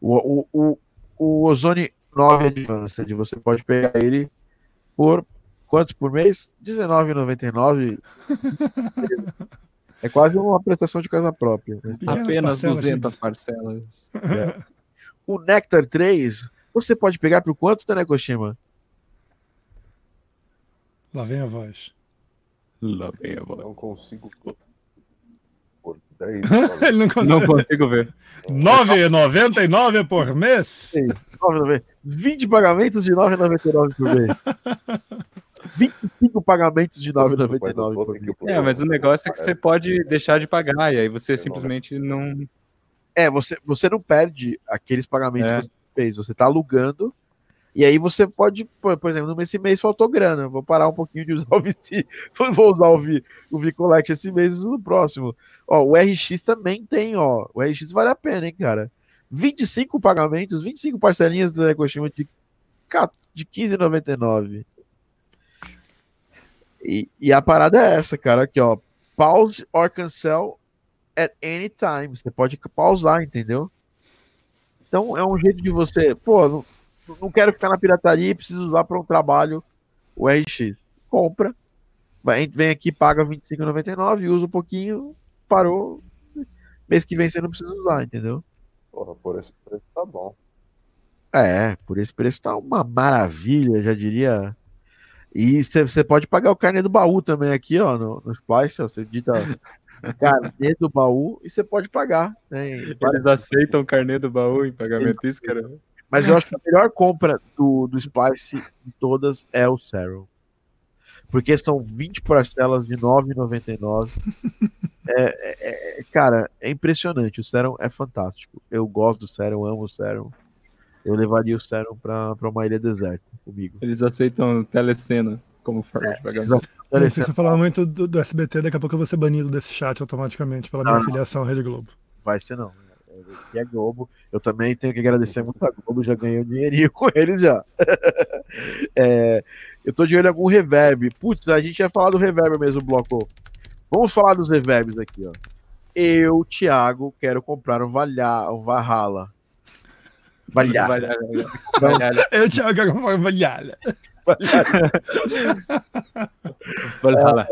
O, o, o, o Ozone 9 Advanced, você pode pegar ele por quantos por mês? R$19,99. é quase uma prestação de casa própria. Pequenas Apenas parcelas, 200 parcelas. O Nectar 3, você pode pegar por quanto, Tanekoshima? Lá vem a voz. Lá vem a voz. Não consigo. Por 10 Ele não consegue. Não consigo ver. 9,99 por mês? 9,90. 20 pagamentos de 9,99 por mês. 25 pagamentos de 9,99 por mês. É, mas o negócio é que você pode deixar de pagar, e aí você simplesmente não. É, você, você não perde aqueles pagamentos É. que você fez, você tá alugando. E aí você pode, por, por exemplo, nesse mês faltou grana, vou parar um pouquinho de usar o VC, vou usar o, v, o V-Collect esse mês e no próximo. Ó, o RX também tem, ó, o RX vale a pena, hein, cara. 25 pagamentos, 25 parcelinhas do Ecoshima de, de 15,99. E, e a parada é essa, cara, aqui, ó, pause or cancel at any time. Você pode pausar, entendeu? Então é um jeito de você, pô, não, não quero ficar na pirataria e preciso usar para um trabalho o RX. Compra, vai, vem aqui, paga R$ 25,99, usa um pouquinho, parou. Mês que vem você não precisa usar, entendeu? Porra, por esse preço tá bom. É, por esse preço tá uma maravilha, já diria. E você pode pagar o carnê do baú também aqui, ó, no, no Splice, ó, você dita carnê do baú e você pode pagar. Né? Eles aceitam o carnê do baú em pagamento, isso, cara. Mas eu acho que a melhor compra do, do Splice de todas é o Cero. Porque são 20 parcelas de R$ 9,99. É, é- é- cara, é impressionante. O Serum é fantástico. Eu gosto do Serum, amo o Serum. Eu levaria o Serum pra, pra uma ilha deserta comigo. Eles aceitam telecena como forma de pagamento. Se eu falar muito do, do SBT, daqui a pouco eu vou ser banido desse chat automaticamente pela minha Não, não. filiação à Rede Globo. Vai ser não. Aqui é Globo. Eu também tenho que agradecer muito a Globo, já ganhei um dinheirinho com eles já. É, eu tô de olho em algum reverb. Putz, a gente ia falar do reverb mesmo, bloco. Vamos falar dos reverbs aqui, ó. Eu, Thiago, quero comprar um, Valha, um Valhalla. Valhalla. Valhalla, Valhalla. Eu, Thiago, quero uma valhalla. Valhalla.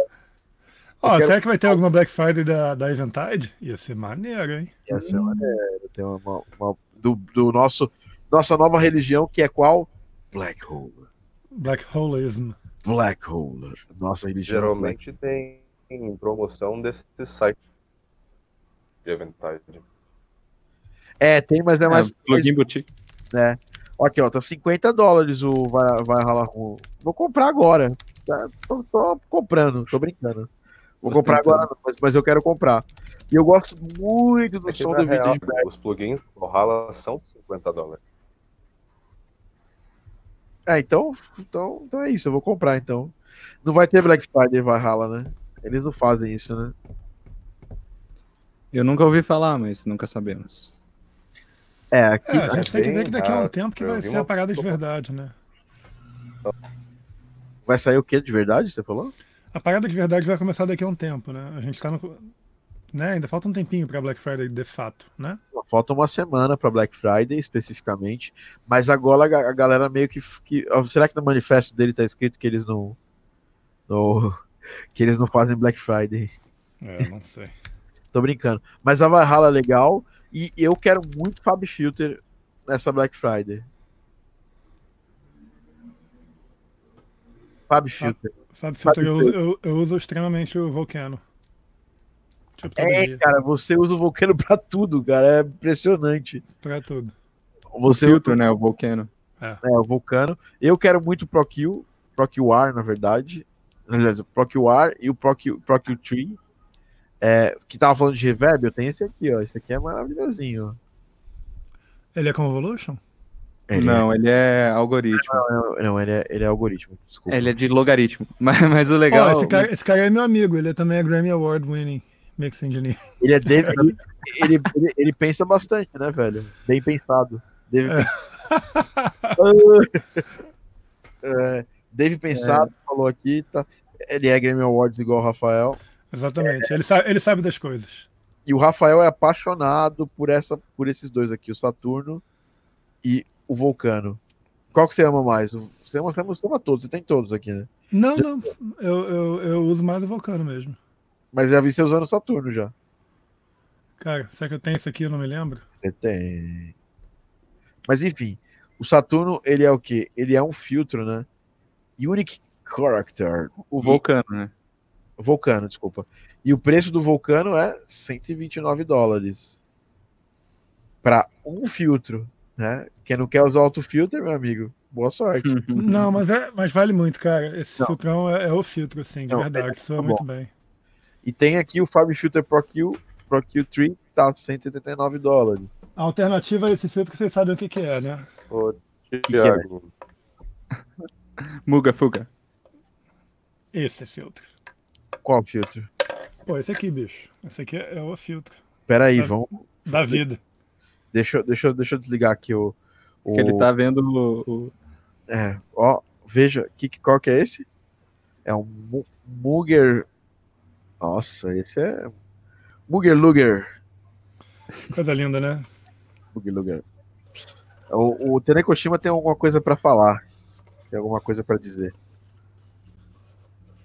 Ó, quero- será que vai ter alguma Black Friday da, da Eventide? Ia ser maneiro, hein? Essa é maneiro. Tem uma, uma- uma- do, do nosso nossa nova religião, que é qual? Black Hole. Black Holeism. Black Hole. Nossa religião. Black Geralmente tem em promoção desse site de Eventide. É, tem, mas é mais. É, plugin boutique. né? Aqui, ó, tá 50 dólares o vai, vai ralar com. Vou comprar agora. Tá, tô, tô comprando, tô brincando. Vou comprar Ostentando. agora, mas, mas eu quero comprar. E eu gosto muito do É som do real, vídeo de Os plugins do Valhalla são 50 dólares. É, então, então, então é isso, eu vou comprar então. Não vai ter Black Friday Valhalla, né? Eles não fazem isso, né? Eu nunca ouvi falar, mas nunca sabemos. É, aqui. É, a gente tem que ver que daqui a um tempo que vai ser a parada de verdade, né? Vai sair o que de verdade? Você falou? A parada de verdade vai começar daqui a um tempo, né? A gente tá no. Né? Ainda falta um tempinho pra Black Friday de fato, né? Falta uma semana para Black Friday, especificamente. Mas agora a ga- a galera meio que. que- será que no manifesto dele tá escrito que eles não. não- que eles não fazem Black Friday? É, não sei. Tô brincando. Mas a Valhalla é legal. E eu quero muito Fab Filter nessa Black Friday. Fab Filter. Sabe, Filter, eu, uso- eu, eu uso extremamente o Volcano. Tipo, É, dia, cara, você usa o Vulcano pra tudo, cara. É impressionante. pra tudo. Você Filtro, né? O Volcano. É, o Vulcano. Eu quero muito o ProQ, ProQR, na verdade. Aliás, o ProQR e o ProQ, ProQ Tree. É, que tava falando de reverb, eu tenho esse aqui, ó. Esse aqui é maravilhosinho. Ele é Convolution? Ele não, ele é algoritmo. é- não, ele é, ele é algoritmo. Desculpa. Ele é de logaritmo. Mas, mas o legal. Ó, esse, cara, esse cara é meu amigo, ele também é Grammy Award winning Mix Engineer. Ele é Dave, ele, ele, ele- ele pensa bastante, né, velho? Bem pensado. Dave, É, Dave pensado falou aqui, tá? Ele é Grammy Awards igual o Rafael. Exatamente, ele, sabe, ele sabe das coisas. E o Rafael é apaixonado por essa, por esses dois aqui, o Saturno e o Vulcano. Qual que você ama mais? O- Você ama, você ama, todos, você tem todos aqui, né? Não, não. Eu, eu, eu uso mais o Vulcano mesmo. Mas já vi você usando o Saturno já. Cara, será que eu tenho isso aqui? Eu não me lembro. Você tem. Mas enfim, o Saturno, ele é o quê? Ele é um filtro, né? Unique Character. O Vulcano, né? Vulcano, desculpa. E o preço do Vulcano é 129 dólares. Para um filtro, né? Quem não quer usar autofilter, meu amigo, boa sorte. Não, mas, é, mas vale muito, cara. Esse Não. filtrão é, é o filtro, assim, de Não, verdade. é- Soa tá muito bem. E tem aqui o Fab Filter Pro Q, Pro Q3, tá 179 dólares. A alternativa a esse filtro, vocês sabem o que, que é, né? Ô, que é? Thiago, Muga, fuga. Esse filtro. Qual filtro? Pô, esse aqui, bicho. Esse aqui é, é o filtro Pera aí, Tá. vamos. da vida. Deixa, eu- deixa, deixa eu desligar aqui o. o Que ele tá vendo o. o- É, ó, veja, que, qual que é esse? É um Mu- Muger. Nossa, esse é. Muger Luger. Coisa linda, né? Muger Luger. O, o Tenekoshima tem alguma coisa pra falar. Tem alguma coisa pra dizer.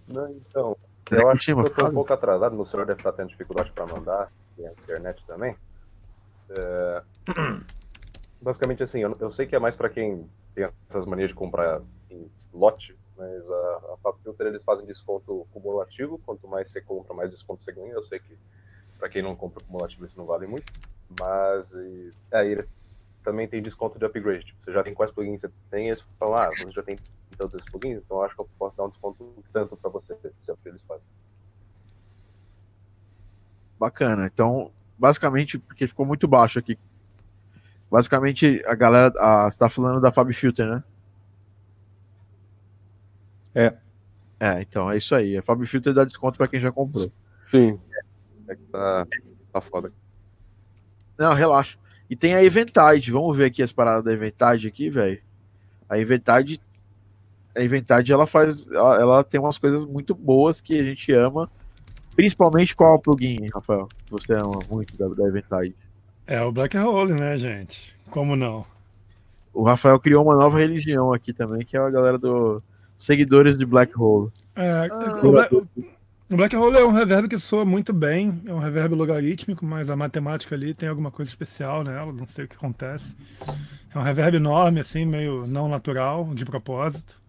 não, então, eu acho que eu tô um pouco atrasado, meu celular deve estar tendo dificuldade para mandar, e a internet também. É, Basicamente assim, eu, eu sei que é mais para quem tem essas manias de comprar em lote, mas a, a Fab Filter eles fazem desconto cumulativo, quanto mais você compra, mais desconto você ganha. Eu sei que para quem não compra cumulativo isso não vale muito, mas aí eles também tem desconto de upgrade. Tipo, você já tem quais plugins você tem, eles falam, ah, você já tem tantos desses plugins, então eu acho que eu posso dar um desconto tanto para você, se é o que eles fazem. Bacana. Então, basicamente, porque ficou muito baixo aqui. Basicamente, a galera. A, você tá falando da Fab Filter, né? É. É, então é isso aí. A Fab Filter dá desconto pra quem já comprou. Sim. É que tá, tá foda. Não, relaxa. E tem a Eventide. Vamos ver aqui as paradas da Eventide aqui, velho. A Eventide. A Eventide, ela faz. Ela, ela tem umas coisas muito boas que a gente ama. Principalmente qual plugin, Rafael? que Você ama muito da, da Eventide. É o Black Hole, né, gente? Como não? O Rafael criou uma nova religião aqui também, que é a galera do seguidores de Black Hole. É, o, Black, o Black Hole é um reverb que soa muito bem, é um reverb logarítmico, mas a matemática ali tem alguma coisa especial nela, não sei o que acontece. É um reverb enorme, assim, meio não natural, de propósito.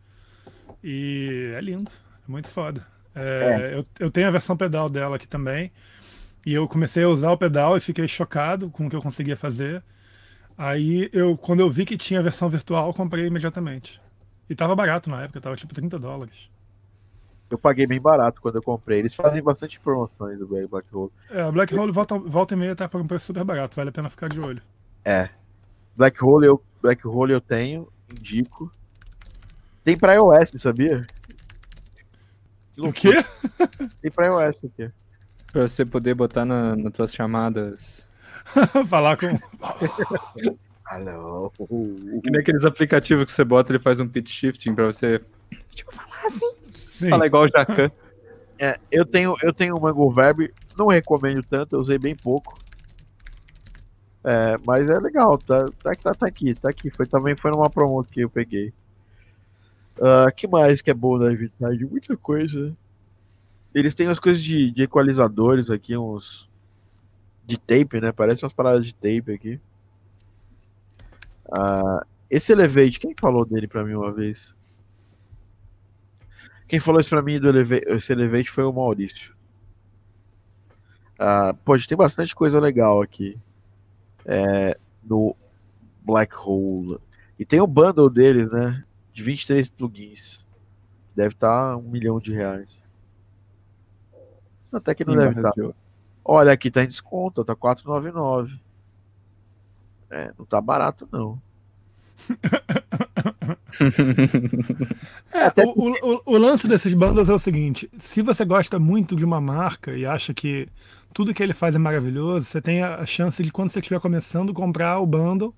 E é lindo, é muito foda. É, Eu, eu tenho a versão pedal dela aqui também. E eu comecei a usar o pedal e fiquei chocado com o que eu conseguia fazer. Aí eu, quando eu vi que tinha a versão virtual, eu comprei imediatamente. E tava barato na época, tava tipo 30 dólares. Eu paguei bem barato quando eu comprei. Eles fazem bastante promoções do Black Hole. É, o Black Hole volta, volta e meia tá por um preço super barato, vale a pena ficar de olho. É. Black Hole eu, Black Hole eu tenho, indico. Tem pra iOS, sabia? Que O quê? Tem pra iOS aqui. Pra você poder botar na, nas tuas chamadas. Falar com. Alô. Que nem aqueles aplicativos que você bota, ele faz um pitch shifting pra você Sim. falar igual o Jacan. É, eu tenho, eu tenho o Mango Verb, não recomendo tanto, eu usei bem pouco. É, mas é legal, tá, tá, tá, tá aqui, tá aqui. Foi, também foi numa promo que eu peguei. Ah, que mais que é bom da Evitide? Muita coisa. Eles têm umas coisas de, de equalizadores aqui, uns. De tape, né? Parece umas paradas de tape aqui. Ah, esse Elevate, quem falou dele pra mim uma vez? Quem falou isso pra mim do Elevate, esse Elevate foi o Maurício. Ah, gente tem bastante coisa legal aqui. É, no Black Hole. E tem o bundle deles, né? De 23 plugins. Deve estar um milhão de reais. Até que não deve estar. Olha, aqui tá em desconto, tá 4,99. É, não tá barato não. É, o, o, o lance desses bandas é o seguinte: se você gosta muito de uma marca e acha que tudo que ele faz é maravilhoso, você tem a chance de, quando você estiver começando, comprar o bundle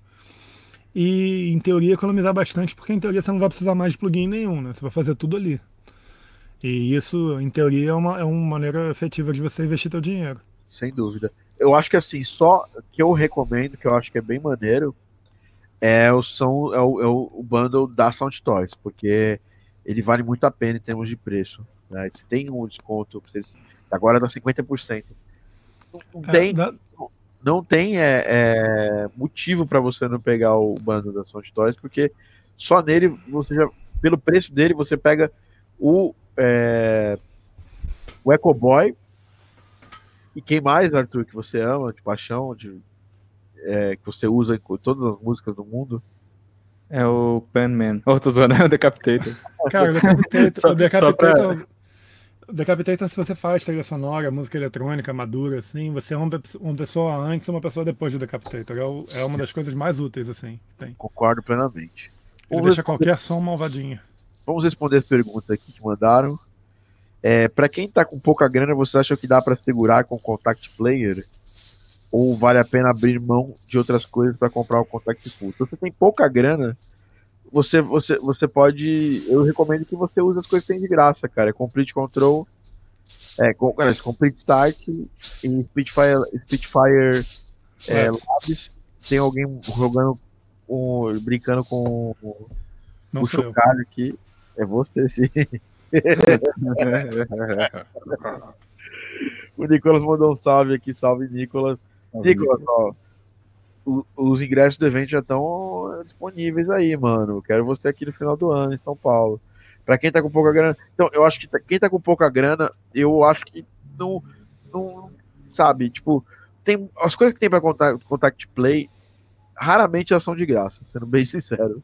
e, em teoria, economizar bastante, porque em teoria você não vai precisar mais de plugin nenhum, né? Você vai fazer tudo ali. E isso, em teoria, é uma, é uma maneira efetiva de você investir seu dinheiro. Sem dúvida. Eu acho que assim, só que eu recomendo, que eu acho que é bem maneiro, é o, são, é o, é o bundle da Sound Toys, porque ele vale muito a pena em termos de preço. Né? Se tem um desconto, vocês, agora dá 50%. Não, não É, tem, dá- não tem é, é, motivo para você não pegar o bundle da Sound Toys, porque só nele você já, pelo preço dele, você pega o, é, o Echo Boy e quem mais, Arthur, que você ama, de paixão, de, é, que você usa em todas as músicas do mundo. É o Panman. Oh, tô zoando, é o Decapitator. Cara, o Decapitator, Só- o Decapitator, pra- o Decapitator, se você faz trilha sonora, música eletrônica, madura, assim, você é uma, uma pessoa antes e uma pessoa depois do Decapitator. É, o- é uma das coisas mais úteis, assim, que tem. Concordo plenamente. Ele Vamos deixa responder- qualquer som malvadinho. Vamos responder as perguntas aqui que mandaram. É, para quem tá com pouca grana, você acha que dá para segurar com o Contact Player? Ou vale a pena abrir mão de outras coisas para comprar o Contact Full? Se você tem pouca grana, você, você, você pode. Eu recomendo que você use as coisas que tem de graça, cara. Complete Control, é, com, cara, Complete Start e Spitfire, Spitfire é, Labs. Tem alguém jogando, um, brincando com Não o chocalho aqui. É você, sim. O Nicolas mandou um salve aqui, salve Nicolas. Nicolas, ó, o- os ingressos do evento já estão disponíveis aí, mano. Quero você aqui no final do ano em São Paulo. Pra quem tá com pouca grana. Então, eu acho que tá- quem tá com pouca grana, eu acho que não. não sabe, tipo, tem as coisas que tem pra contact, contact play, raramente elas são de graça, sendo bem sincero.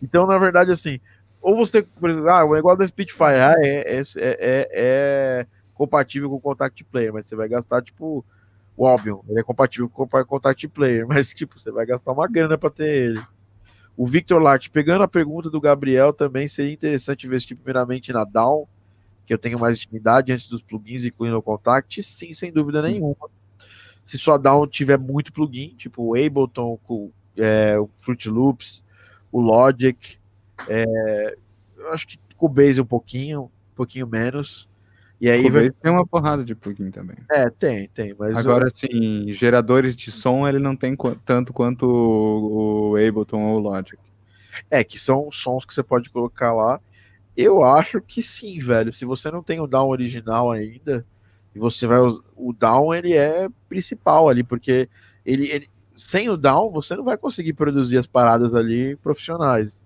Então, na verdade, assim, ou você, por exemplo, ah, o negócio da Spitfire ah, é, é, é, é compatível com o Contact Player, mas você vai gastar, tipo, o Albion, ele é compatível com o Contact Player, mas, tipo, você vai gastar uma grana para ter ele. O Victor Lart, pegando a pergunta do Gabriel, também seria interessante investir primeiramente na Down, que eu tenho mais intimidade antes dos plugins, incluindo o Contact, sim, sem dúvida nenhuma. Se sua Down tiver muito plugin, tipo o Ableton, o, é, o Fruit Loops, o Logic, é, eu acho que Cubase um pouquinho, um pouquinho menos. E aí vai, tem uma porrada de plugin também. é, tem, tem, mas Agora, assim, geradores de som ele não tem tanto quanto o, o Ableton ou o Logic. é que são sons que você pode colocar lá. Eu acho que sim, velho. Se você não tem o down original ainda, e você vai o down ele é principal ali, porque ele, ele- sem o down você não vai conseguir produzir as paradas ali profissionais.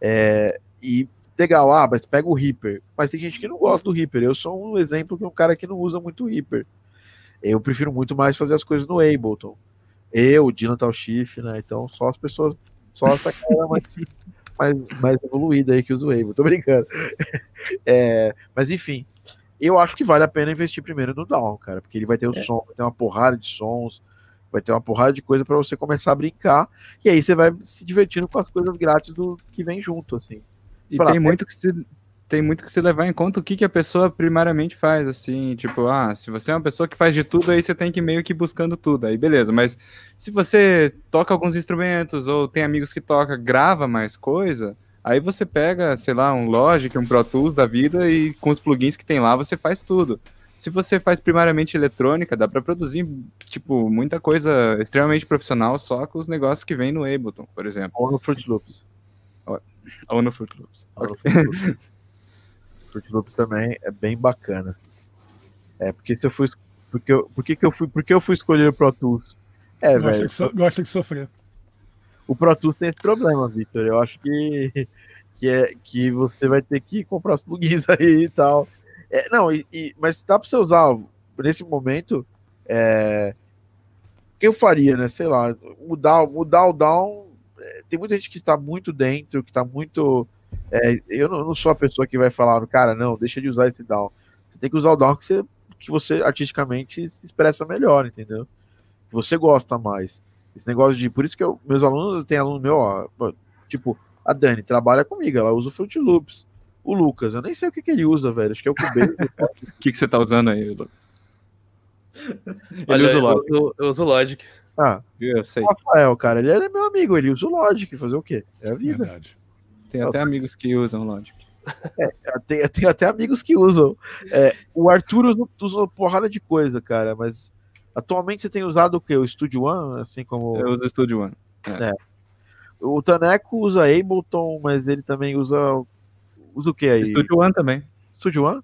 É, e legal, ah, mas pega o Reaper. Mas tem gente que não gosta do Reaper. Eu sou um exemplo de um cara que não usa muito o Reaper. Eu prefiro muito mais fazer as coisas no Ableton. Eu, o Dylan Tauschiff, né? Então só as pessoas, só essa cara mais, mais, mais evoluída aí que usa o Ableton. Tô brincando. É, mas enfim, eu acho que vale a pena investir primeiro no Down, cara, porque ele vai ter o som, vai ter uma porrada de sons, vai ter uma porrada de coisa para você começar a brincar, e aí você vai se divertindo com as coisas grátis do que vem junto, assim. E Fala, tem muito que se tem muito que se levar em conta o que, que a pessoa primariamente faz, assim, tipo, ah, se você é uma pessoa que faz de tudo, aí você tem que meio que buscando tudo, aí beleza, mas se você toca alguns instrumentos, ou tem amigos que toca, grava mais coisa, aí você pega, sei lá, um Logic, um Pro Tools da vida, e com os plugins que tem lá, você faz tudo. Se você faz primariamente eletrônica, dá pra produzir, tipo, muita coisa extremamente profissional só com os negócios que vem no Ableton, por exemplo, Ou no Fruit Loops. Ou no Fruit Loops. No Fruit Loops. Fruit Loops também é bem bacana. É, porque se eu fui. Porque eu, por que, eu fui. Por que eu fui escolher o Pro Tools? É, gosta, velho. de so- gosta de sofrer. O Pro Tools tem esse problema, Victor. Eu acho que, que, é, que você vai ter que comprar os plugins aí e tal. É, não, e, e- mas dá para você usar nesse momento. É, o que eu faria, né? Sei lá, mudar, mudar o down. Tem muita gente que está muito dentro, que está muito. é, eu não, não sou a pessoa que vai falar, cara, não, deixa de usar esse down. Você tem que usar o down que você, que você artisticamente se expressa melhor, entendeu? Que você gosta mais. Esse negócio de. Por isso que eu, meus alunos, tem aluno meu, ó, tipo, a Dani trabalha comigo, ela usa o Fruit Loops. O Lucas, eu nem sei o que, que ele usa, velho. Acho que é o Cubase. O que, que você tá usando aí, Lucas? Ele Olha, usa o eu, Logic, uso- eu uso o Logic. Ah, eu sei. o Rafael, cara, ele é meu amigo, ele usa o Logic, fazer o quê? É a vida. Verdade. Tem até amigos que usam Logic. Tem, tem até amigos que usam. É, o Arthur usa, usa uma porrada de coisa, cara, mas atualmente você tem usado o quê? O Studio One, assim como. Eu uso o Studio One. O Taneco usa Ableton, mas ele também usa. Usa o que aí? Studio One também. Studio One?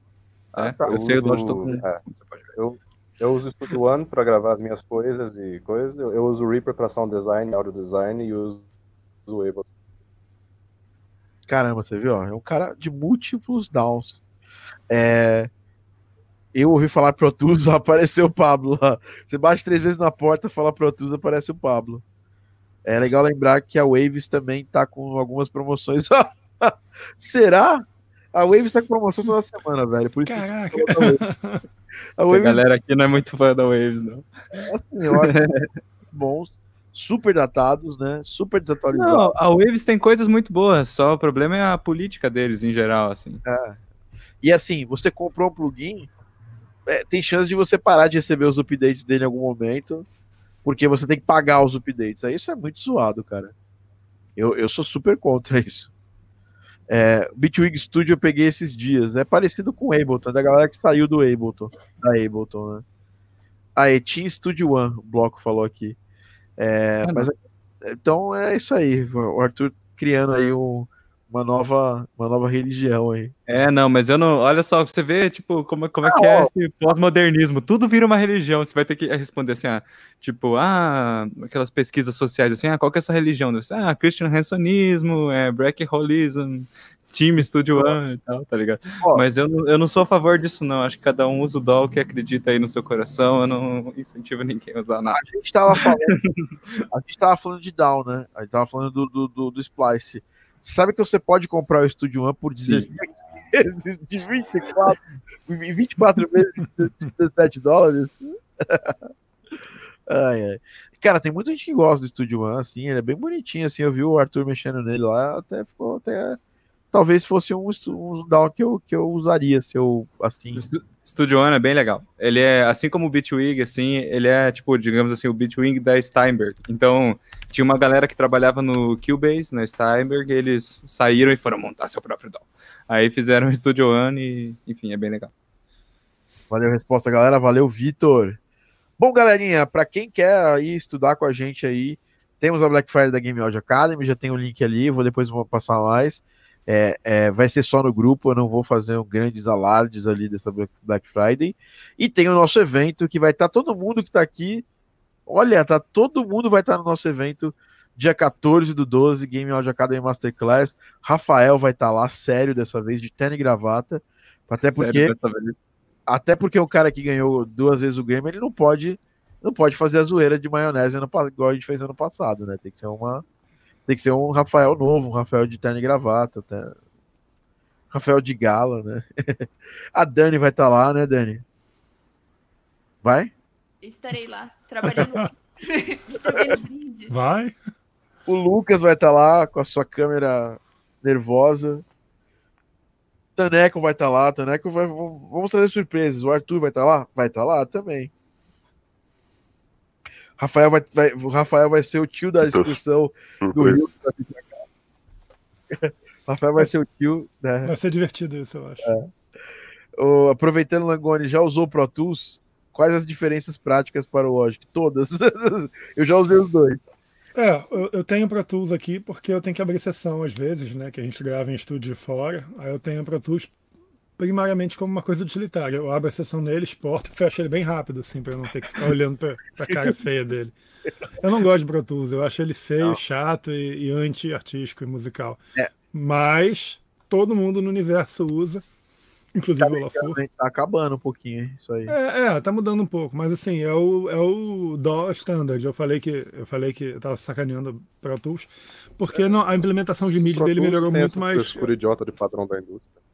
É, tá. eu sei o uso- Dodge tô com. é. Você pode ver. Eu, eu uso o Studio One para gravar as minhas coisas e coisas. Eu, eu uso o Reaper para sound design, audio design e uso o Ableton. Caramba, você viu? ó, É um cara de múltiplos downs. É, Eu ouvi falar Pro Tools, apareceu o Pablo lá. Você bate três vezes na porta, fala Pro Tools, aparece o Pablo. É legal lembrar que a Waves também tá com algumas promoções. Será? A Waves tá com promoção toda semana, velho. Por isso que Caraca. a A Waves galera aqui não é muito fã da Waves, não. assim, eu acho bons, super datados, né? Super desatualizados. Não, a Waves tem coisas muito boas, só o problema é a política deles em geral, assim. E assim, você comprou um plugin, é, tem chance de você parar de receber os updates dele em algum momento, porque você tem que pagar os updates. Aí isso é muito zoado, cara. Eu, eu sou super contra isso. É, Bitwig Studio eu peguei esses dias, é parecido com o Ableton, da galera que saiu do Ableton, da Ableton, né? Aí, Team Studio One, o bloco falou aqui. É, Ah, mas, então é isso aí, o Arthur criando aí um- uma, nova, uma nova religião aí. É, não, mas eu não. Olha só, você vê, tipo, como, como é que Ah, é ó. esse pós-modernismo. Tudo vira uma religião. Você vai ter que responder assim, ah, tipo, ah, aquelas pesquisas sociais assim, ah, qual que é a sua religião? Você, ah, Christian Hansonismo, é, Black Holism, Team Studio One e tal, tá ligado? Ó. Mas eu não, eu não sou a favor disso, não. Acho que cada um usa o dó que acredita aí no seu coração. Eu não incentivo ninguém a usar nada. A gente tava falando, a gente tava falando de Down, né? A gente tava falando do, do, do, do Splice. Sabe que você pode comprar o Studio One por 16 vezes de 24, 24 vezes de 17 dólares? ai, ai. Cara, tem muita gente que gosta do Studio One, assim, ele é bem bonitinho, assim, eu vi o Arthur mexendo nele lá, até ficou até... Talvez fosse um, um que eu, que eu usaria se eu, assim... Studio One é bem legal. Ele é, assim como o Bitwig, assim, ele é, tipo, digamos assim, o Bitwig da Steinberg. Então, tinha uma galera que trabalhava no Cubase, na Steinberg, e eles saíram e foram montar seu próprio DAW. Aí fizeram o Studio One e, enfim, é bem legal. Valeu a resposta, galera. Valeu, Vitor. Bom, galerinha, para quem quer aí estudar com a gente aí, temos a Black Friday da Game Audio Academy, já tem o link ali, vou depois vou passar mais. É, é, vai ser só no grupo, eu não vou fazer um grandes alardes ali dessa Black Friday. E tem o nosso evento que vai estar todo mundo que está aqui. Olha, tá todo mundo vai estar no nosso evento dia 14 do 12, Game Audio Academy Masterclass. Rafael vai estar lá, sério dessa vez, de terno e gravata. Até porque até porque o cara que ganhou duas vezes o Grêmio, ele não pode não pode fazer a zoeira de maionese no, pa- igual a gente fez ano passado, né? Tem que ser uma tem que ser um Rafael novo, um Rafael de terno e gravata, até. Rafael de gala, né? a Dani vai estar lá, né, Dani? Vai? Estarei lá, trabalhando. Vai. O Lucas vai estar lá com a sua câmera nervosa. Taneco vai estar lá, Taneco vai. Vamos trazer surpresas. O Arthur vai estar lá? Vai estar lá também. Rafael vai, vai- o Rafael vai ser o tio da excursão do Rio. que vindo pra cá. Rafael vai ser o tio. Né? Vai ser divertido isso, eu acho. O- aproveitando o Langoni, já usou o Pro Tools? Quais as diferenças práticas para o Logic? Todas. Eu já usei os dois. É, eu, eu tenho Pro Tools aqui porque eu tenho que abrir sessão às vezes, né? Que a gente grava em estúdio de fora. Aí eu tenho Pro Tools primariamente como uma coisa utilitária. Eu abro a sessão nele, exporto e fecho ele bem rápido, assim, para não ter que ficar olhando pra, pra cara feia dele. Eu não gosto de Pro Tools, eu acho ele feio, Não. chato e, e anti-artístico e musical. É. Mas todo mundo no universo usa, inclusive o Olafur. Tá acabando um pouquinho, hein, isso aí. É, é, tá mudando um pouco, mas assim, é o, é o DAW standard. Eu falei que eu falei que eu tava sacaneando Pro Tools, porque não- a implementação de Pro dele melhorou muito mais. idiota de padrão da indústria.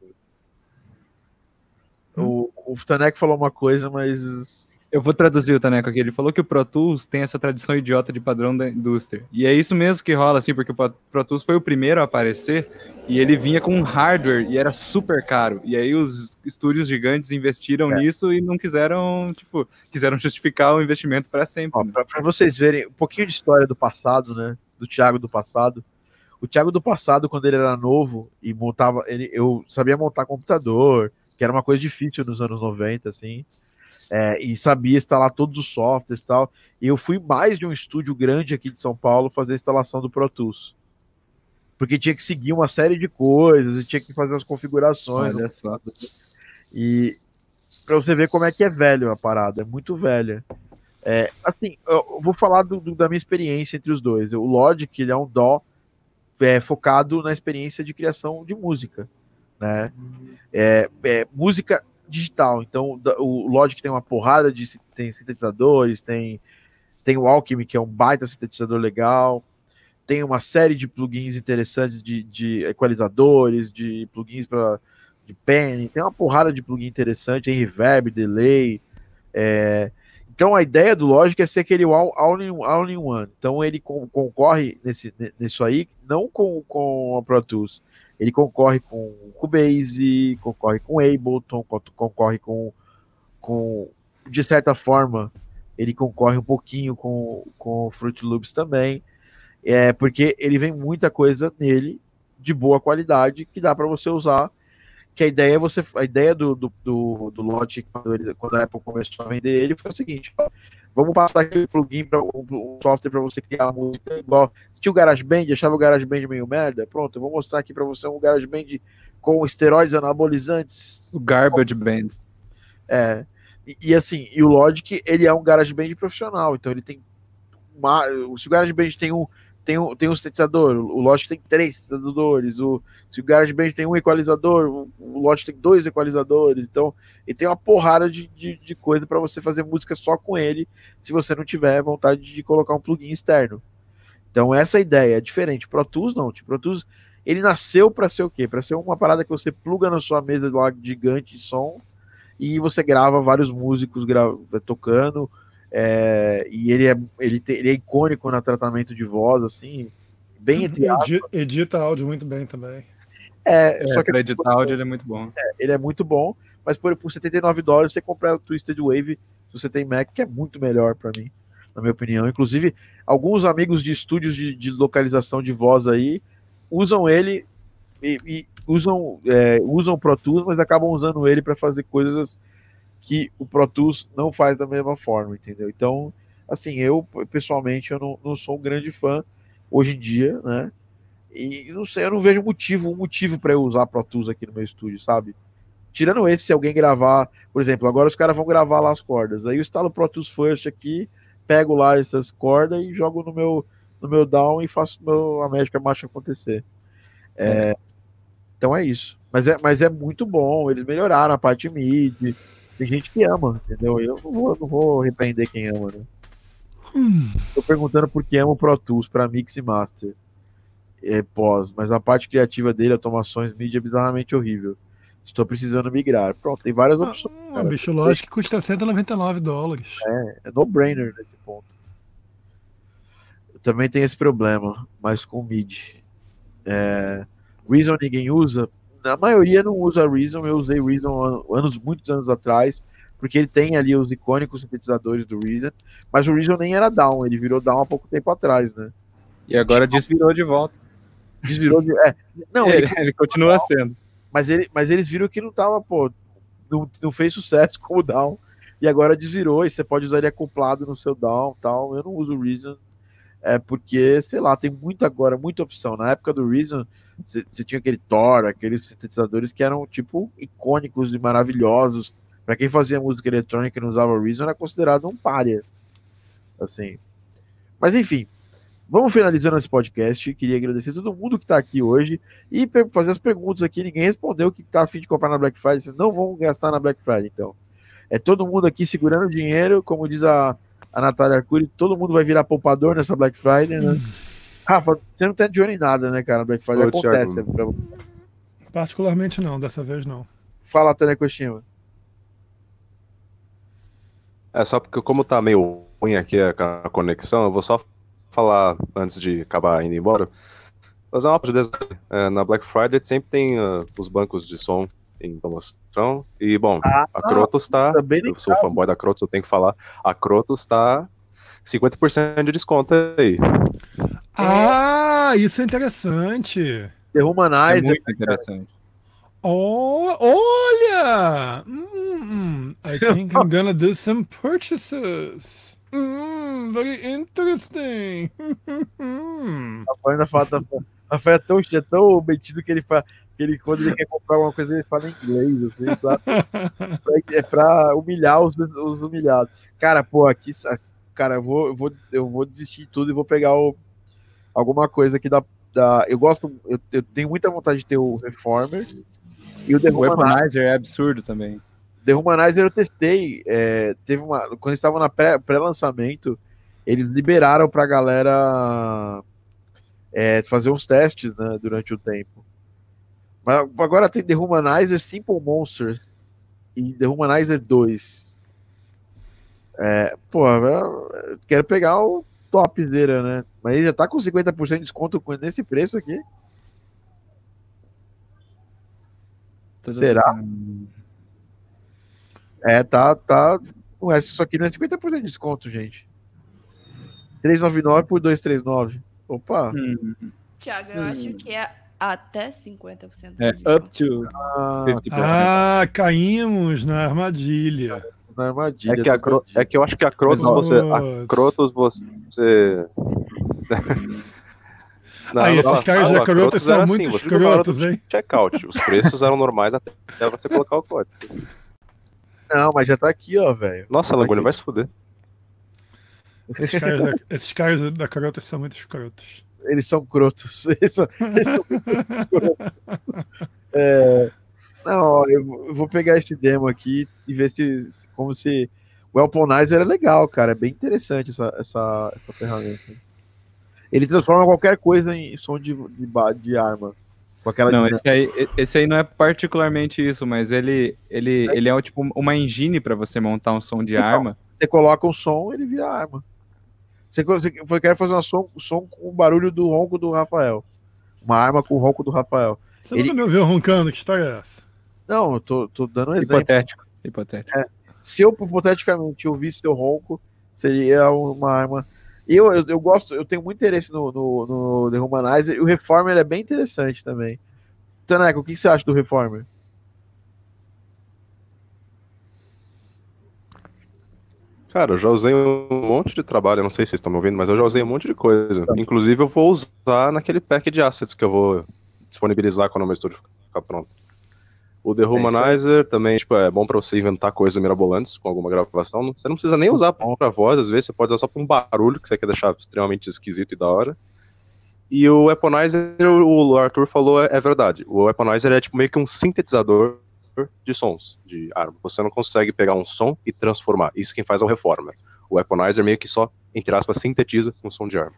O, o Tanek falou uma coisa, mas. Eu vou traduzir o Taneco aqui. Ele falou que o Pro Tools tem essa tradição idiota de padrão da indústria. E é isso mesmo que rola, assim, porque o Pro Tools foi o primeiro a aparecer e ele vinha com hardware e era super caro. E aí os estúdios gigantes investiram É. nisso e não quiseram, tipo, quiseram justificar o investimento para sempre. Ó, né? pra vocês verem um pouquinho de história do passado, né? Do Thiago do passado. O Thiago do passado, quando ele era novo e montava. Ele, eu sabia montar computador, que era uma coisa difícil nos anos 90, assim. é, e sabia instalar todos os softwares e tal. E eu fui mais de um estúdio grande aqui de São Paulo fazer a instalação do Pro Tools. porque tinha que seguir uma série de coisas e tinha que fazer as configurações. Olha só. E pra você ver como é que é velho a parada, é muito velha. É, assim, eu vou falar do, do, da minha experiência entre os dois. O Logic, ele é um dó é, focado na experiência de criação de música, né? É, é, música digital. Então, o Logic tem uma porrada de tem sintetizadores, tem, tem o Alchemy, que é um baita sintetizador legal, tem uma série de plugins interessantes de, de equalizadores, de plugins para de pen, tem uma porrada de plugin interessante, tem reverb, delay. É... Então a ideia do Logic é ser aquele all, all, in, all in one. Então ele concorre nesse, nisso aí, não com, com a Pro Tools. Ele concorre com Cubase, concorre com Ableton, concorre com, com de certa forma, ele concorre um pouquinho com, com Fruit Loops também. É porque ele vem muita coisa nele de boa qualidade que dá para você usar que a ideia é você a ideia do, do, do, do Logic quando, ele, quando a Apple começou a vender ele foi o seguinte vamos passar aqui o plugin para um, software para você criar a música. Igual se tinha o GarageBand achava o GarageBand meio merda? Pronto eu vou mostrar aqui para você um GarageBand com esteroides anabolizantes. O Garbage Band. É. E, e, assim e o Logic ele é um GarageBand profissional então ele tem uma, se o GarageBand tem um tem um, tem um sintetizador, o Logic tem três sintetizadores, o, se o GarageBand tem um equalizador, o, o Logic tem dois equalizadores, então ele tem uma porrada de, de, de coisa para você fazer música só com ele, se você não tiver vontade de colocar um plugin externo. Então essa ideia, é diferente. Pro Tools não, tipo, Pro Tools ele nasceu para ser o quê? Para ser uma parada que você pluga na sua mesa lá gigante de som e você grava vários músicos gra tocando, é, e ele é, ele, te, ele é icônico no tratamento de voz, assim, bem entre edita, edita áudio muito bem também. É, é só que pra editar áudio ele é muito bom. É, ele é muito bom, mas por, por 79 dólares você compra o Twisted Wave se você tem Mac, que é muito melhor para mim, na minha opinião. Inclusive, alguns amigos de estúdios de, de localização de voz aí usam ele e, e usam, é, usam Pro Tools, mas acabam usando ele para fazer coisas que o Pro Tools não faz da mesma forma, entendeu? Então, assim, eu pessoalmente eu não, não sou um grande fã hoje em dia, né? E não sei, eu não vejo motivo, um motivo para eu usar Pro Tools aqui no meu estúdio, sabe? Tirando esse, se alguém gravar, por exemplo, agora os caras vão gravar lá as cordas. Aí eu instalo o Pro Tools First aqui, pego lá essas cordas e jogo no meu no meu down e faço meu, a médica marcha acontecer. É, então é isso. Mas é, mas é muito bom. Eles melhoraram a parte MIDI tem gente que ama, entendeu? Eu não vou, não vou repreender quem ama, né? Hum. Tô perguntando por que ama o Pro Tools para Mix e Master. É pós, mas a parte criativa dele, automações, mídia é bizarramente horrível. Estou precisando migrar. Pronto, tem várias ah, opções. Ah, bicho, lógico que custa 199 dólares. É, é no-brainer nesse ponto. Também tem esse problema, mas com MIDI. É, Reason ninguém usa, a maioria não usa Reason, eu usei Reason anos, muitos anos atrás, porque ele tem ali os icônicos sintetizadores do Reason, mas o Reason nem era down, ele virou down há pouco tempo atrás, né? E agora desvirou de volta. Desvirou de. É, não, ele, ele, ele continua sendo. Mas, ele, mas eles viram que não tava, pô, não, não fez sucesso com o down, e agora desvirou, e você pode usar ele acoplado no seu down tal. Eu não uso o Reason, é porque, sei lá, tem muita agora, muita opção. Na época do Reason, você tinha aquele Thor, aqueles sintetizadores que eram, tipo, icônicos e maravilhosos. Para quem fazia música eletrônica e não usava Reason, era considerado um párea. Assim. Mas, enfim, vamos finalizando esse podcast. Queria agradecer a todo mundo que está aqui hoje e fazer as perguntas aqui. Ninguém respondeu o que está afim de comprar na Black Friday. Vocês não vão gastar na Black Friday, então. É todo mundo aqui segurando dinheiro, como diz a, a Natália Arcuri, todo mundo vai virar poupador nessa Black Friday, né? Rafa, você não tá de olho em nada, né, cara? Black Friday Ô, acontece. Pra... Particularmente não, dessa vez não. Fala, Tânia Coxinha. É só porque como tá meio ruim aqui a, a conexão, eu vou só falar antes de acabar indo embora. Fazer uma é, na Black Friday sempre tem uh, os bancos de som em promoção. E, bom, ah, a Crotos tá. Eu sou fanboy da Crotos, eu tenho que falar. A Crotos tá 50% de desconto aí. Ah, isso é interessante. The Humanizer. É muito interessante. Oh, olha! Mm, I think I'm gonna do some purchases. Mm, very interesting. ainda falta Rafael é tão, é tão metido que ele fala. Ele, quando ele quer comprar alguma coisa, ele fala em inglês, assim, sabe? É pra humilhar os, os humilhados. Cara, pô, aqui. Cara, eu vou, eu vou, eu vou desistir de tudo e vou pegar o, alguma coisa aqui da. da eu gosto. Eu, eu tenho muita vontade de ter o Reformer. E o The O Weaponizer é absurdo também. The Humanizer eu testei. é, teve uma, quando eles estavam na pré- pré-lançamento, eles liberaram pra galera é, fazer uns testes né, durante o tempo. Mas agora tem The Humanizer Simple Monsters e The Humanizer 2. É, pô, quero pegar o topzera, né? Mas ele já tá com 50% de desconto nesse preço aqui. Será? É, tá, tá. Isso aqui não é 50% de desconto, gente. 399 por 239. Opa. Hum, Thiago, eu acho que é até 50% de É up to Ah, 50%. Ah, caímos na armadilha. na armadilha. É que, a tá Cro- é que eu acho que a Crotos você. A. Crotos você. Na- Aí, esses caras da Crotos são muito assim, escrotos, hein? Checkout. Os preços eram normais até você colocar o código. Não, mas já tá aqui, ó, velho. Nossa, Laguna vai se fuder. Esses caras da, esses caras da Crotos são muito escrotos. Eles são crotos. Eles são, eles são crotos. É, não, eu, vou- pegar esse demo aqui e ver se, como se. O Elponizer é legal, cara. É bem interessante essa, essa, essa ferramenta. Ele transforma qualquer coisa em som de, de, de arma. Com aquela Não, esse aí, esse aí não é particularmente isso, mas ele, ele, ele é tipo uma engine pra você montar um som de Então. arma. Você coloca um som, ele vira arma. Você, você você quer fazer um som, som com o barulho do ronco do Rafael. Uma arma com o ronco do Rafael. Você Ele- nunca me ouviu roncando? Que história é essa? Não, eu tô, tô dando um exemplo. Hipotético. Hipotético. Se eu, hipoteticamente, ouvisse seu ronco, seria uma arma. Eu, eu, eu gosto, eu tenho muito interesse no, no, no The Humanizer e o Reformer é bem interessante também. Taneco, o que você acha do Reformer? Cara, eu já usei um monte de trabalho, eu não sei se vocês estão me ouvindo, mas eu já usei um monte de coisa. Inclusive, eu vou usar naquele pack de assets que eu vou disponibilizar quando o meu estúdio ficar pronto. O The aí. Humanizer também, tipo, é bom pra você inventar coisas mirabolantes com alguma gravação. Você não precisa nem usar pra voz, às vezes você pode usar só pra um barulho que você quer deixar extremamente esquisito e da hora. E o Weaponizer, o Arthur falou, é é verdade. O Weaponizer é tipo meio que um sintetizador de sons de arma. Você não consegue pegar um som e transformar. Isso quem faz é o Reformer. O Weaponizer meio que só, entre aspas, sintetiza um som de arma.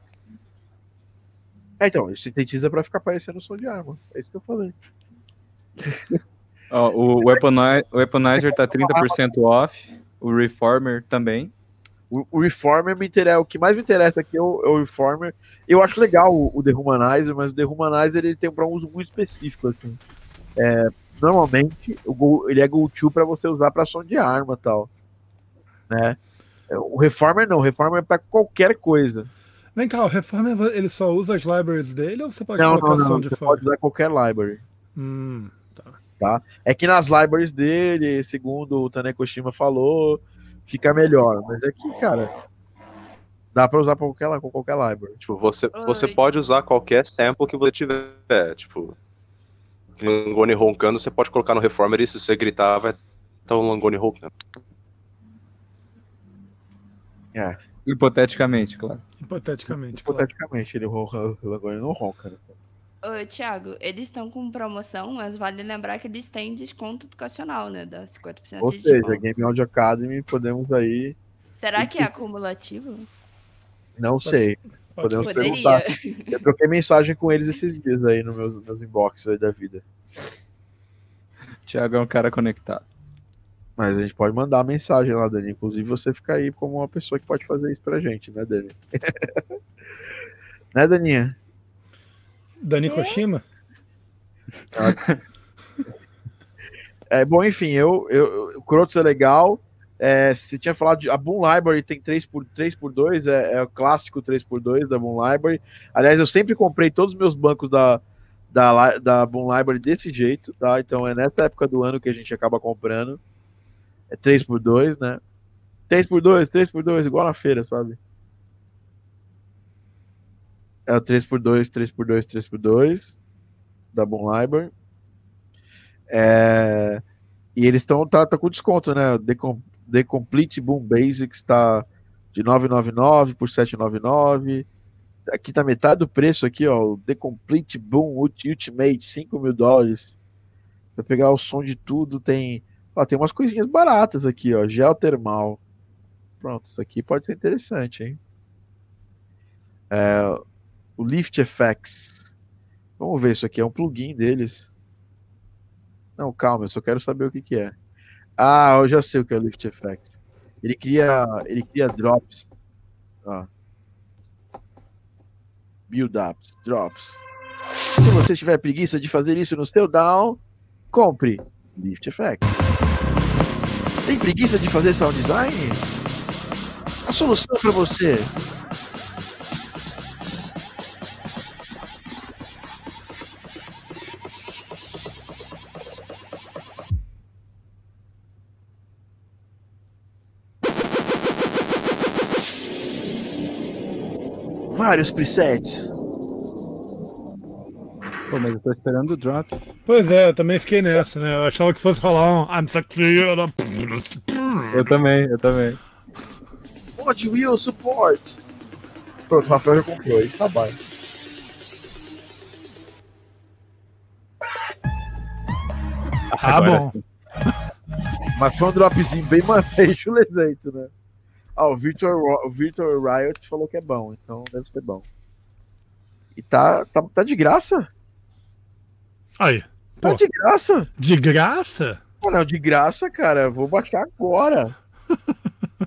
É, então, ele sintetiza pra ficar parecendo som de arma. É isso que eu falei. Ó, o, Weaponi- o Weaponizer tá 30% off. O Reformer também. O, o Reformer me interessa. O que mais me interessa aqui é o, é o Reformer. Eu acho legal o, o The Humanizer, mas o The Humanizer ele tem para um uso muito específico. Assim. É, normalmente, o Go- ele é go-to para você usar para som de arma e tal. Né? O Reformer não, o Reformer é para qualquer coisa. Vem cá, o Reformer ele só usa as libraries dele ou você pode Não, colocar não, não, som de você fora? pode usar qualquer library. Hum, É que nas libraries dele, segundo o Tanekoshima falou, fica melhor. Mas é que, cara, dá para usar pra qualquer, com qualquer library. Tipo, você, você pode usar qualquer sample que você tiver. Tipo, Langone roncando, você pode colocar no Reformer e se você gritar, vai estar um Langone roncando. Hipoteticamente, claro. hipoteticamente, claro. Hipoteticamente, ele ronca, agora ele não ronca. Né? Ô, Thiago, eles estão com promoção, mas vale lembrar que eles têm desconto educacional, né? Dá 50% Ou de seja, desconto. Game Audio Academy, podemos aí. Será que é acumulativo? Não sei. Pode Podemos. Poderia. perguntar. Eu troquei mensagem com eles esses dias aí nos meus, meus inboxes aí da vida. Thiago é um cara conectado. Mas a gente pode mandar mensagem lá, Dani. Inclusive, você fica aí como uma pessoa que pode fazer isso pra gente, né, Dani? né, Daninha? Dani Koshima? É, bom, enfim, eu, eu, eu- o Crotos é legal. É, você tinha falado de. A Boom Library tem 3x, 3x2, é, é o clássico 3x2 da Boom Library. Aliás, eu sempre comprei todos os meus bancos da, da, da Boom Library desse jeito, tá? Então é nessa época do ano que a gente acaba comprando. É 3x2, né? 3x2, 3x2, igual na feira, sabe? É o 3x2, 3x2, 3x2 da Boom Library. É, e eles estão tá, tá com desconto, né? The Complete Boom Basics está de 999 por 799. Aqui tá metade do preço aqui, ó. The Complete Boom Ult- Ultimate, 5 mil dólares. Vai pegar o som de tudo, tem. Ó, tem umas coisinhas baratas aqui, ó. Gel termal. Pronto, isso aqui pode ser interessante, hein? É, o Lift Effects. Vamos ver, isso aqui é um plugin deles. Não, calma, eu só quero saber o que, que é. Ah, eu já sei o que é o Lift Effects. Ele cria, ele cria drops. Ó. Build-ups, drops. Se você tiver preguiça de fazer isso no seu down, compre Lift Effects. Tem preguiça de fazer sound design? A solução para você. Vários presets. Pô, mas eu tô esperando o drop. Pois é, eu também fiquei nessa, né? Eu achava que fosse rolar um I'm. Eu também, eu também. Mod Wheel Support. Pronto, o Rafael já comprou. Isso tá bom. Ah, Agora bom. sim. Mas foi um dropzinho bem mais chulesento, né? Ah, o Ro- o Virtual Riot falou que é bom, então deve ser bom. E tá, tá, tá de graça? Aí. Tá Pô. de graça? De graça? Pô, não, de graça, cara. Vou baixar agora.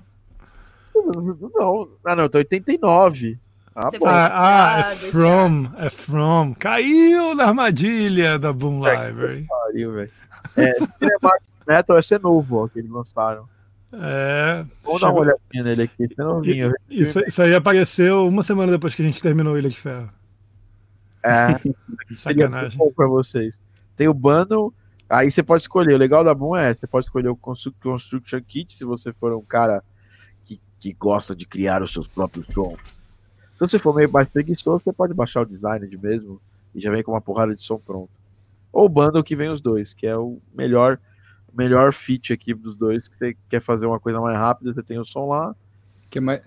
não, ah, não, tá 89. Ah, bom. vai- Ah, ah, é from. É from. Caiu na armadilha da Boom Library. pariu, velho. É, Metal, esse é novo, ó, que eles lançaram. É. Vamos dar uma olhadinha nele aqui, esse é novinho. Isso, isso aí apareceu uma semana depois que a gente terminou Ilha de Ferro. É, seria Sacanagem. bom pra vocês. Tem o bundle, aí você pode escolher. O legal da Boom é, você pode escolher o Constru- Construction Kit, se você for um cara que, que gosta de criar os seus próprios sons. Se você for meio mais preguiçoso, você pode baixar o design de mesmo e já vem com uma porrada de som pronto. Ou o bundle que vem os dois, que é o melhor melhor fit aqui dos dois, que você quer fazer uma coisa mais rápida, você tem o som lá. Que é mais,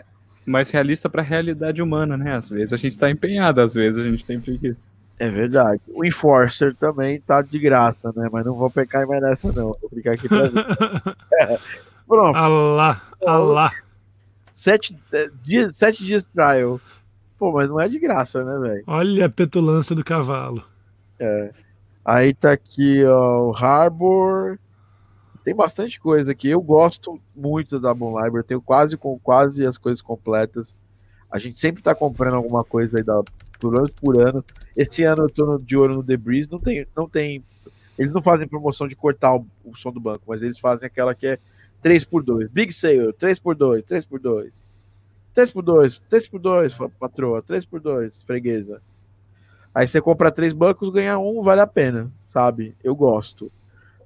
mais realista pra realidade humana, né? Às vezes a gente tá empenhado, às vezes a gente tem preguiça. É verdade. O Enforcer também tá de graça, né? Mas não vou pecar mais nessa, não. Vou ficar aqui pra ver. Pronto. Alá, alá. Sete eh, dias, sete dias trial. Pô, mas não é de graça, né, velho? Olha a petulância do cavalo. Aí tá aqui, ó, o Harbor. Tem bastante coisa aqui. Eu gosto muito da Boom Library. Tenho quase com quase as coisas completas. A gente sempre tá comprando alguma coisa aí da, por ano por ano. Esse ano eu no- de olho no The Breeze. Não tem, não tem. Eles não fazem promoção de cortar o, o som do banco, mas eles fazem aquela que é 3x2. Big Sale, 3x2, 3x2. 3x2, 3x2, patroa, 3x2, freguesa. Aí você compra três bancos, ganha um, vale a pena, sabe? Eu gosto.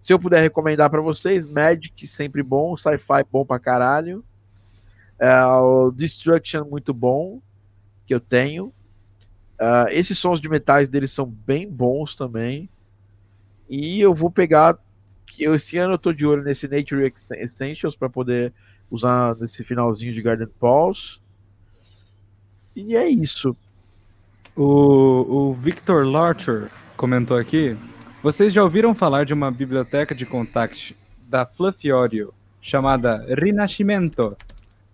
Se eu puder recomendar pra vocês, Magic sempre bom, Sci-Fi bom pra caralho. É, o Destruction muito bom, que eu tenho. Ah, esses sons de metais deles são bem bons também. E eu vou pegar. eu- Esse ano eu tô de olho nesse Nature Essentials para poder usar nesse finalzinho de Garden Pulse. E é isso. O, o Victor Larcher comentou aqui. Vocês já ouviram falar de uma biblioteca de contact da Fluffy Audio chamada Rinascimento?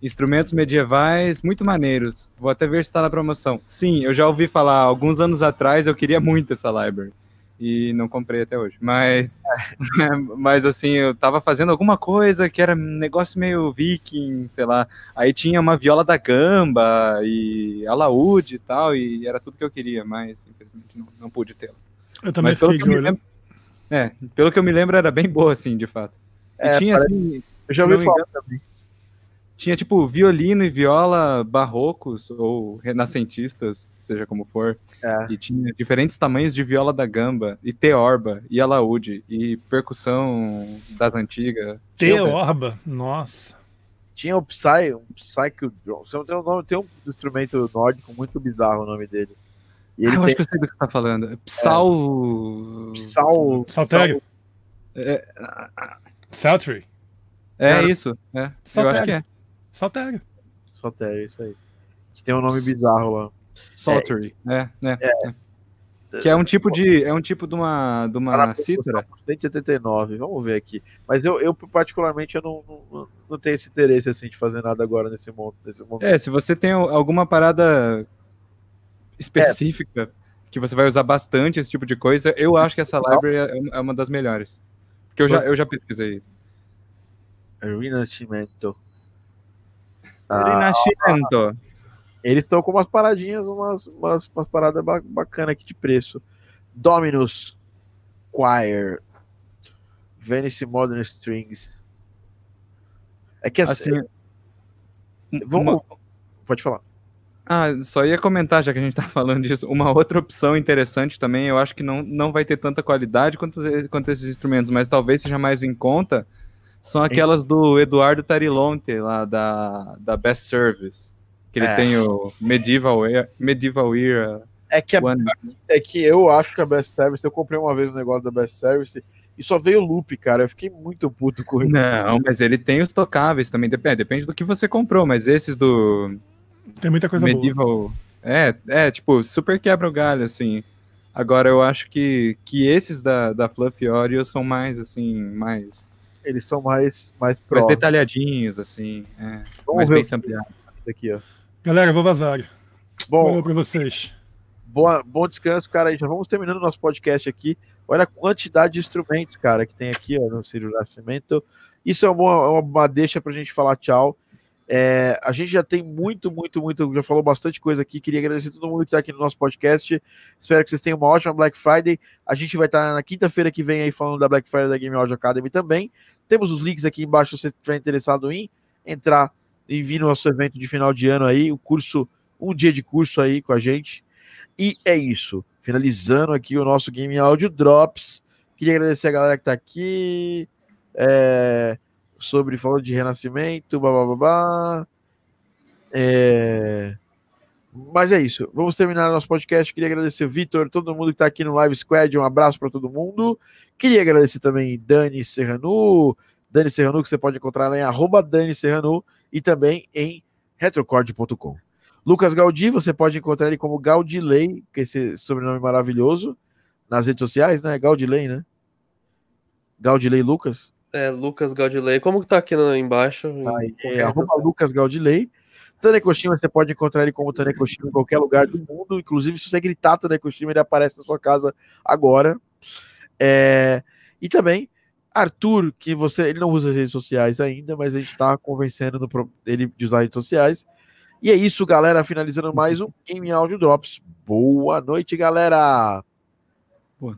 Instrumentos medievais muito maneiros. Vou até ver se está na promoção. Sim, eu já ouvi falar alguns anos atrás. Eu queria muito essa library e não comprei até hoje. Mas, mas assim, eu tava fazendo alguma coisa que era um negócio meio viking, sei lá. Aí tinha uma viola da gamba e alaúde e tal, e era tudo que eu queria, mas infelizmente não, não pude tê-la. Eu também Mas pelo fiquei que de olho. lembro, é, pelo que eu me lembro era bem boa assim, de fato. E É, tinha parece- assim, Eu já ouvi falar também. tinha tipo violino e viola barrocos ou renascentistas, seja como for. É. E tinha diferentes tamanhos de viola da gamba, e teorba, e alaúde, e percussão das antigas. Teorba, nossa. Tinha o Psy, um Psychodrome. Você não tem um nome, tem um instrumento nórdico muito bizarro o nome dele. E Ah, eu acho tem que eu sei do que você tá falando. Psal. Psy. Saltério. É, Saltery. é isso. É. Eu acho que é. Saltério. Saltério, é isso aí. Que tem um nome bizarro lá. Saltery. É, é. é. Que é um tipo de. É um tipo de uma, de uma Caraca, cítara. 179, vamos ver aqui. Mas eu, eu particularmente, eu não, não, não tenho esse interesse assim de fazer nada agora nesse momento. Nesse momento. É, se você tem alguma parada específica que você vai usar bastante esse tipo de coisa, eu acho que essa library é- é uma das melhores. Porque eu já, eu já pesquisei isso. Renascimento. Ah, Renascimento. eles estão com umas paradinhas, umas, umas, umas paradas ba bacanas aqui de preço. Dominus Choir. Venice Modern Strings. É que assim. Assim, vamos. uma- Pode falar. Ah, só ia comentar, já que a gente tá falando disso, uma outra opção interessante também, eu acho que não, não vai ter tanta qualidade quanto, quanto esses instrumentos, mas talvez seja mais em conta, são aquelas do Eduardo Tarilonte, lá da, da Best Service, que ele É. tem o Medieval Era, Medieval Era É que, a- é que eu acho que a Best Service, eu comprei uma vez um negócio da Best Service e só veio loop, cara. Eu fiquei muito puto com isso. Não, mas ele tem os tocáveis também, depende, depende do que você comprou, mas esses do Tem muita coisa boa. Medieval. É, é, tipo, super quebra o galho, assim. Agora eu acho que, que esses da, da Fluffy Oreo são mais, assim, mais, Eles são mais, mais mais detalhadinhos, assim. É, Vamos mais ver bem o sampleados. aqui, ó. Galera, eu vou vazar. Bom, Valeu pra vocês. boa, bom descanso, cara. Já vamos terminando o nosso podcast aqui. Olha a quantidade de instrumentos, cara, que tem aqui ó, no Ciro Nascimento. Isso é uma, uma, uma deixa pra gente falar tchau. É, a gente já tem muito, muito, muito, já falou bastante coisa aqui. Queria agradecer todo mundo que está aqui no nosso podcast. Espero que vocês tenham uma ótima Black Friday. A gente vai estar na quinta-feira que vem aí falando da Black Friday da Game Audio Academy também. Temos os links aqui embaixo se você estiver interessado em entrar e vir no nosso evento de final de ano aí, o curso, um dia de curso aí com a gente. E é isso. Finalizando aqui o nosso Game Audio Drops. Queria agradecer a galera que tá aqui. É, sobre falou de renascimento, babá. É, mas é isso. Vamos terminar nosso podcast. Queria agradecer Vitor, todo mundo que tá aqui no Live Squad. Um abraço para todo mundo. Queria agradecer também Dani Serranu. Dani Serranu, que você pode encontrar em arroba Dani Serranu e também em retrocord.com. Lucas Gaudi, você pode encontrar ele como Gaudilei, que é esse sobrenome maravilhoso, nas redes sociais, né? Gaudilei, né? Gaudilei Lucas. É, Lucas Gaudilei. Como que tá aqui no, embaixo? Em Aí, é, arroba Lucas Gaudilei. Tanecoshima, você pode encontrar ele como Tanecoshima em qualquer lugar do mundo. Inclusive, se você gritar Tanecoshima, ele aparece na sua casa agora. É, e também, Arthur, que você. Ele não usa as redes sociais ainda, mas a gente está convencendo no ele de usar redes sociais. E é isso, galera. Finalizando mais um Game Audio Drops. Boa noite, galera! Boa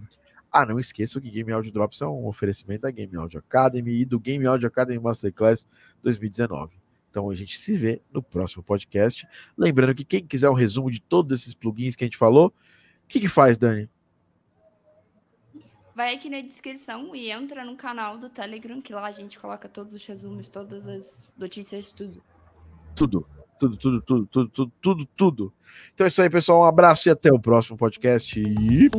Ah, não esqueça que Game Audio Drops é um oferecimento da Game Audio Academy e do Game Audio Academy Masterclass 2019. Então a gente se vê no próximo podcast. Lembrando que quem quiser um resumo de todos esses plugins que a gente falou, o que, que faz, Dani? Vai aqui na descrição e entra no canal do Telegram, que lá a gente coloca todos os resumos, todas as notícias, tudo. Tudo, tudo, tudo, tudo, tudo, tudo, tudo, tudo. Então é isso aí, pessoal. Um abraço e até o próximo podcast. E...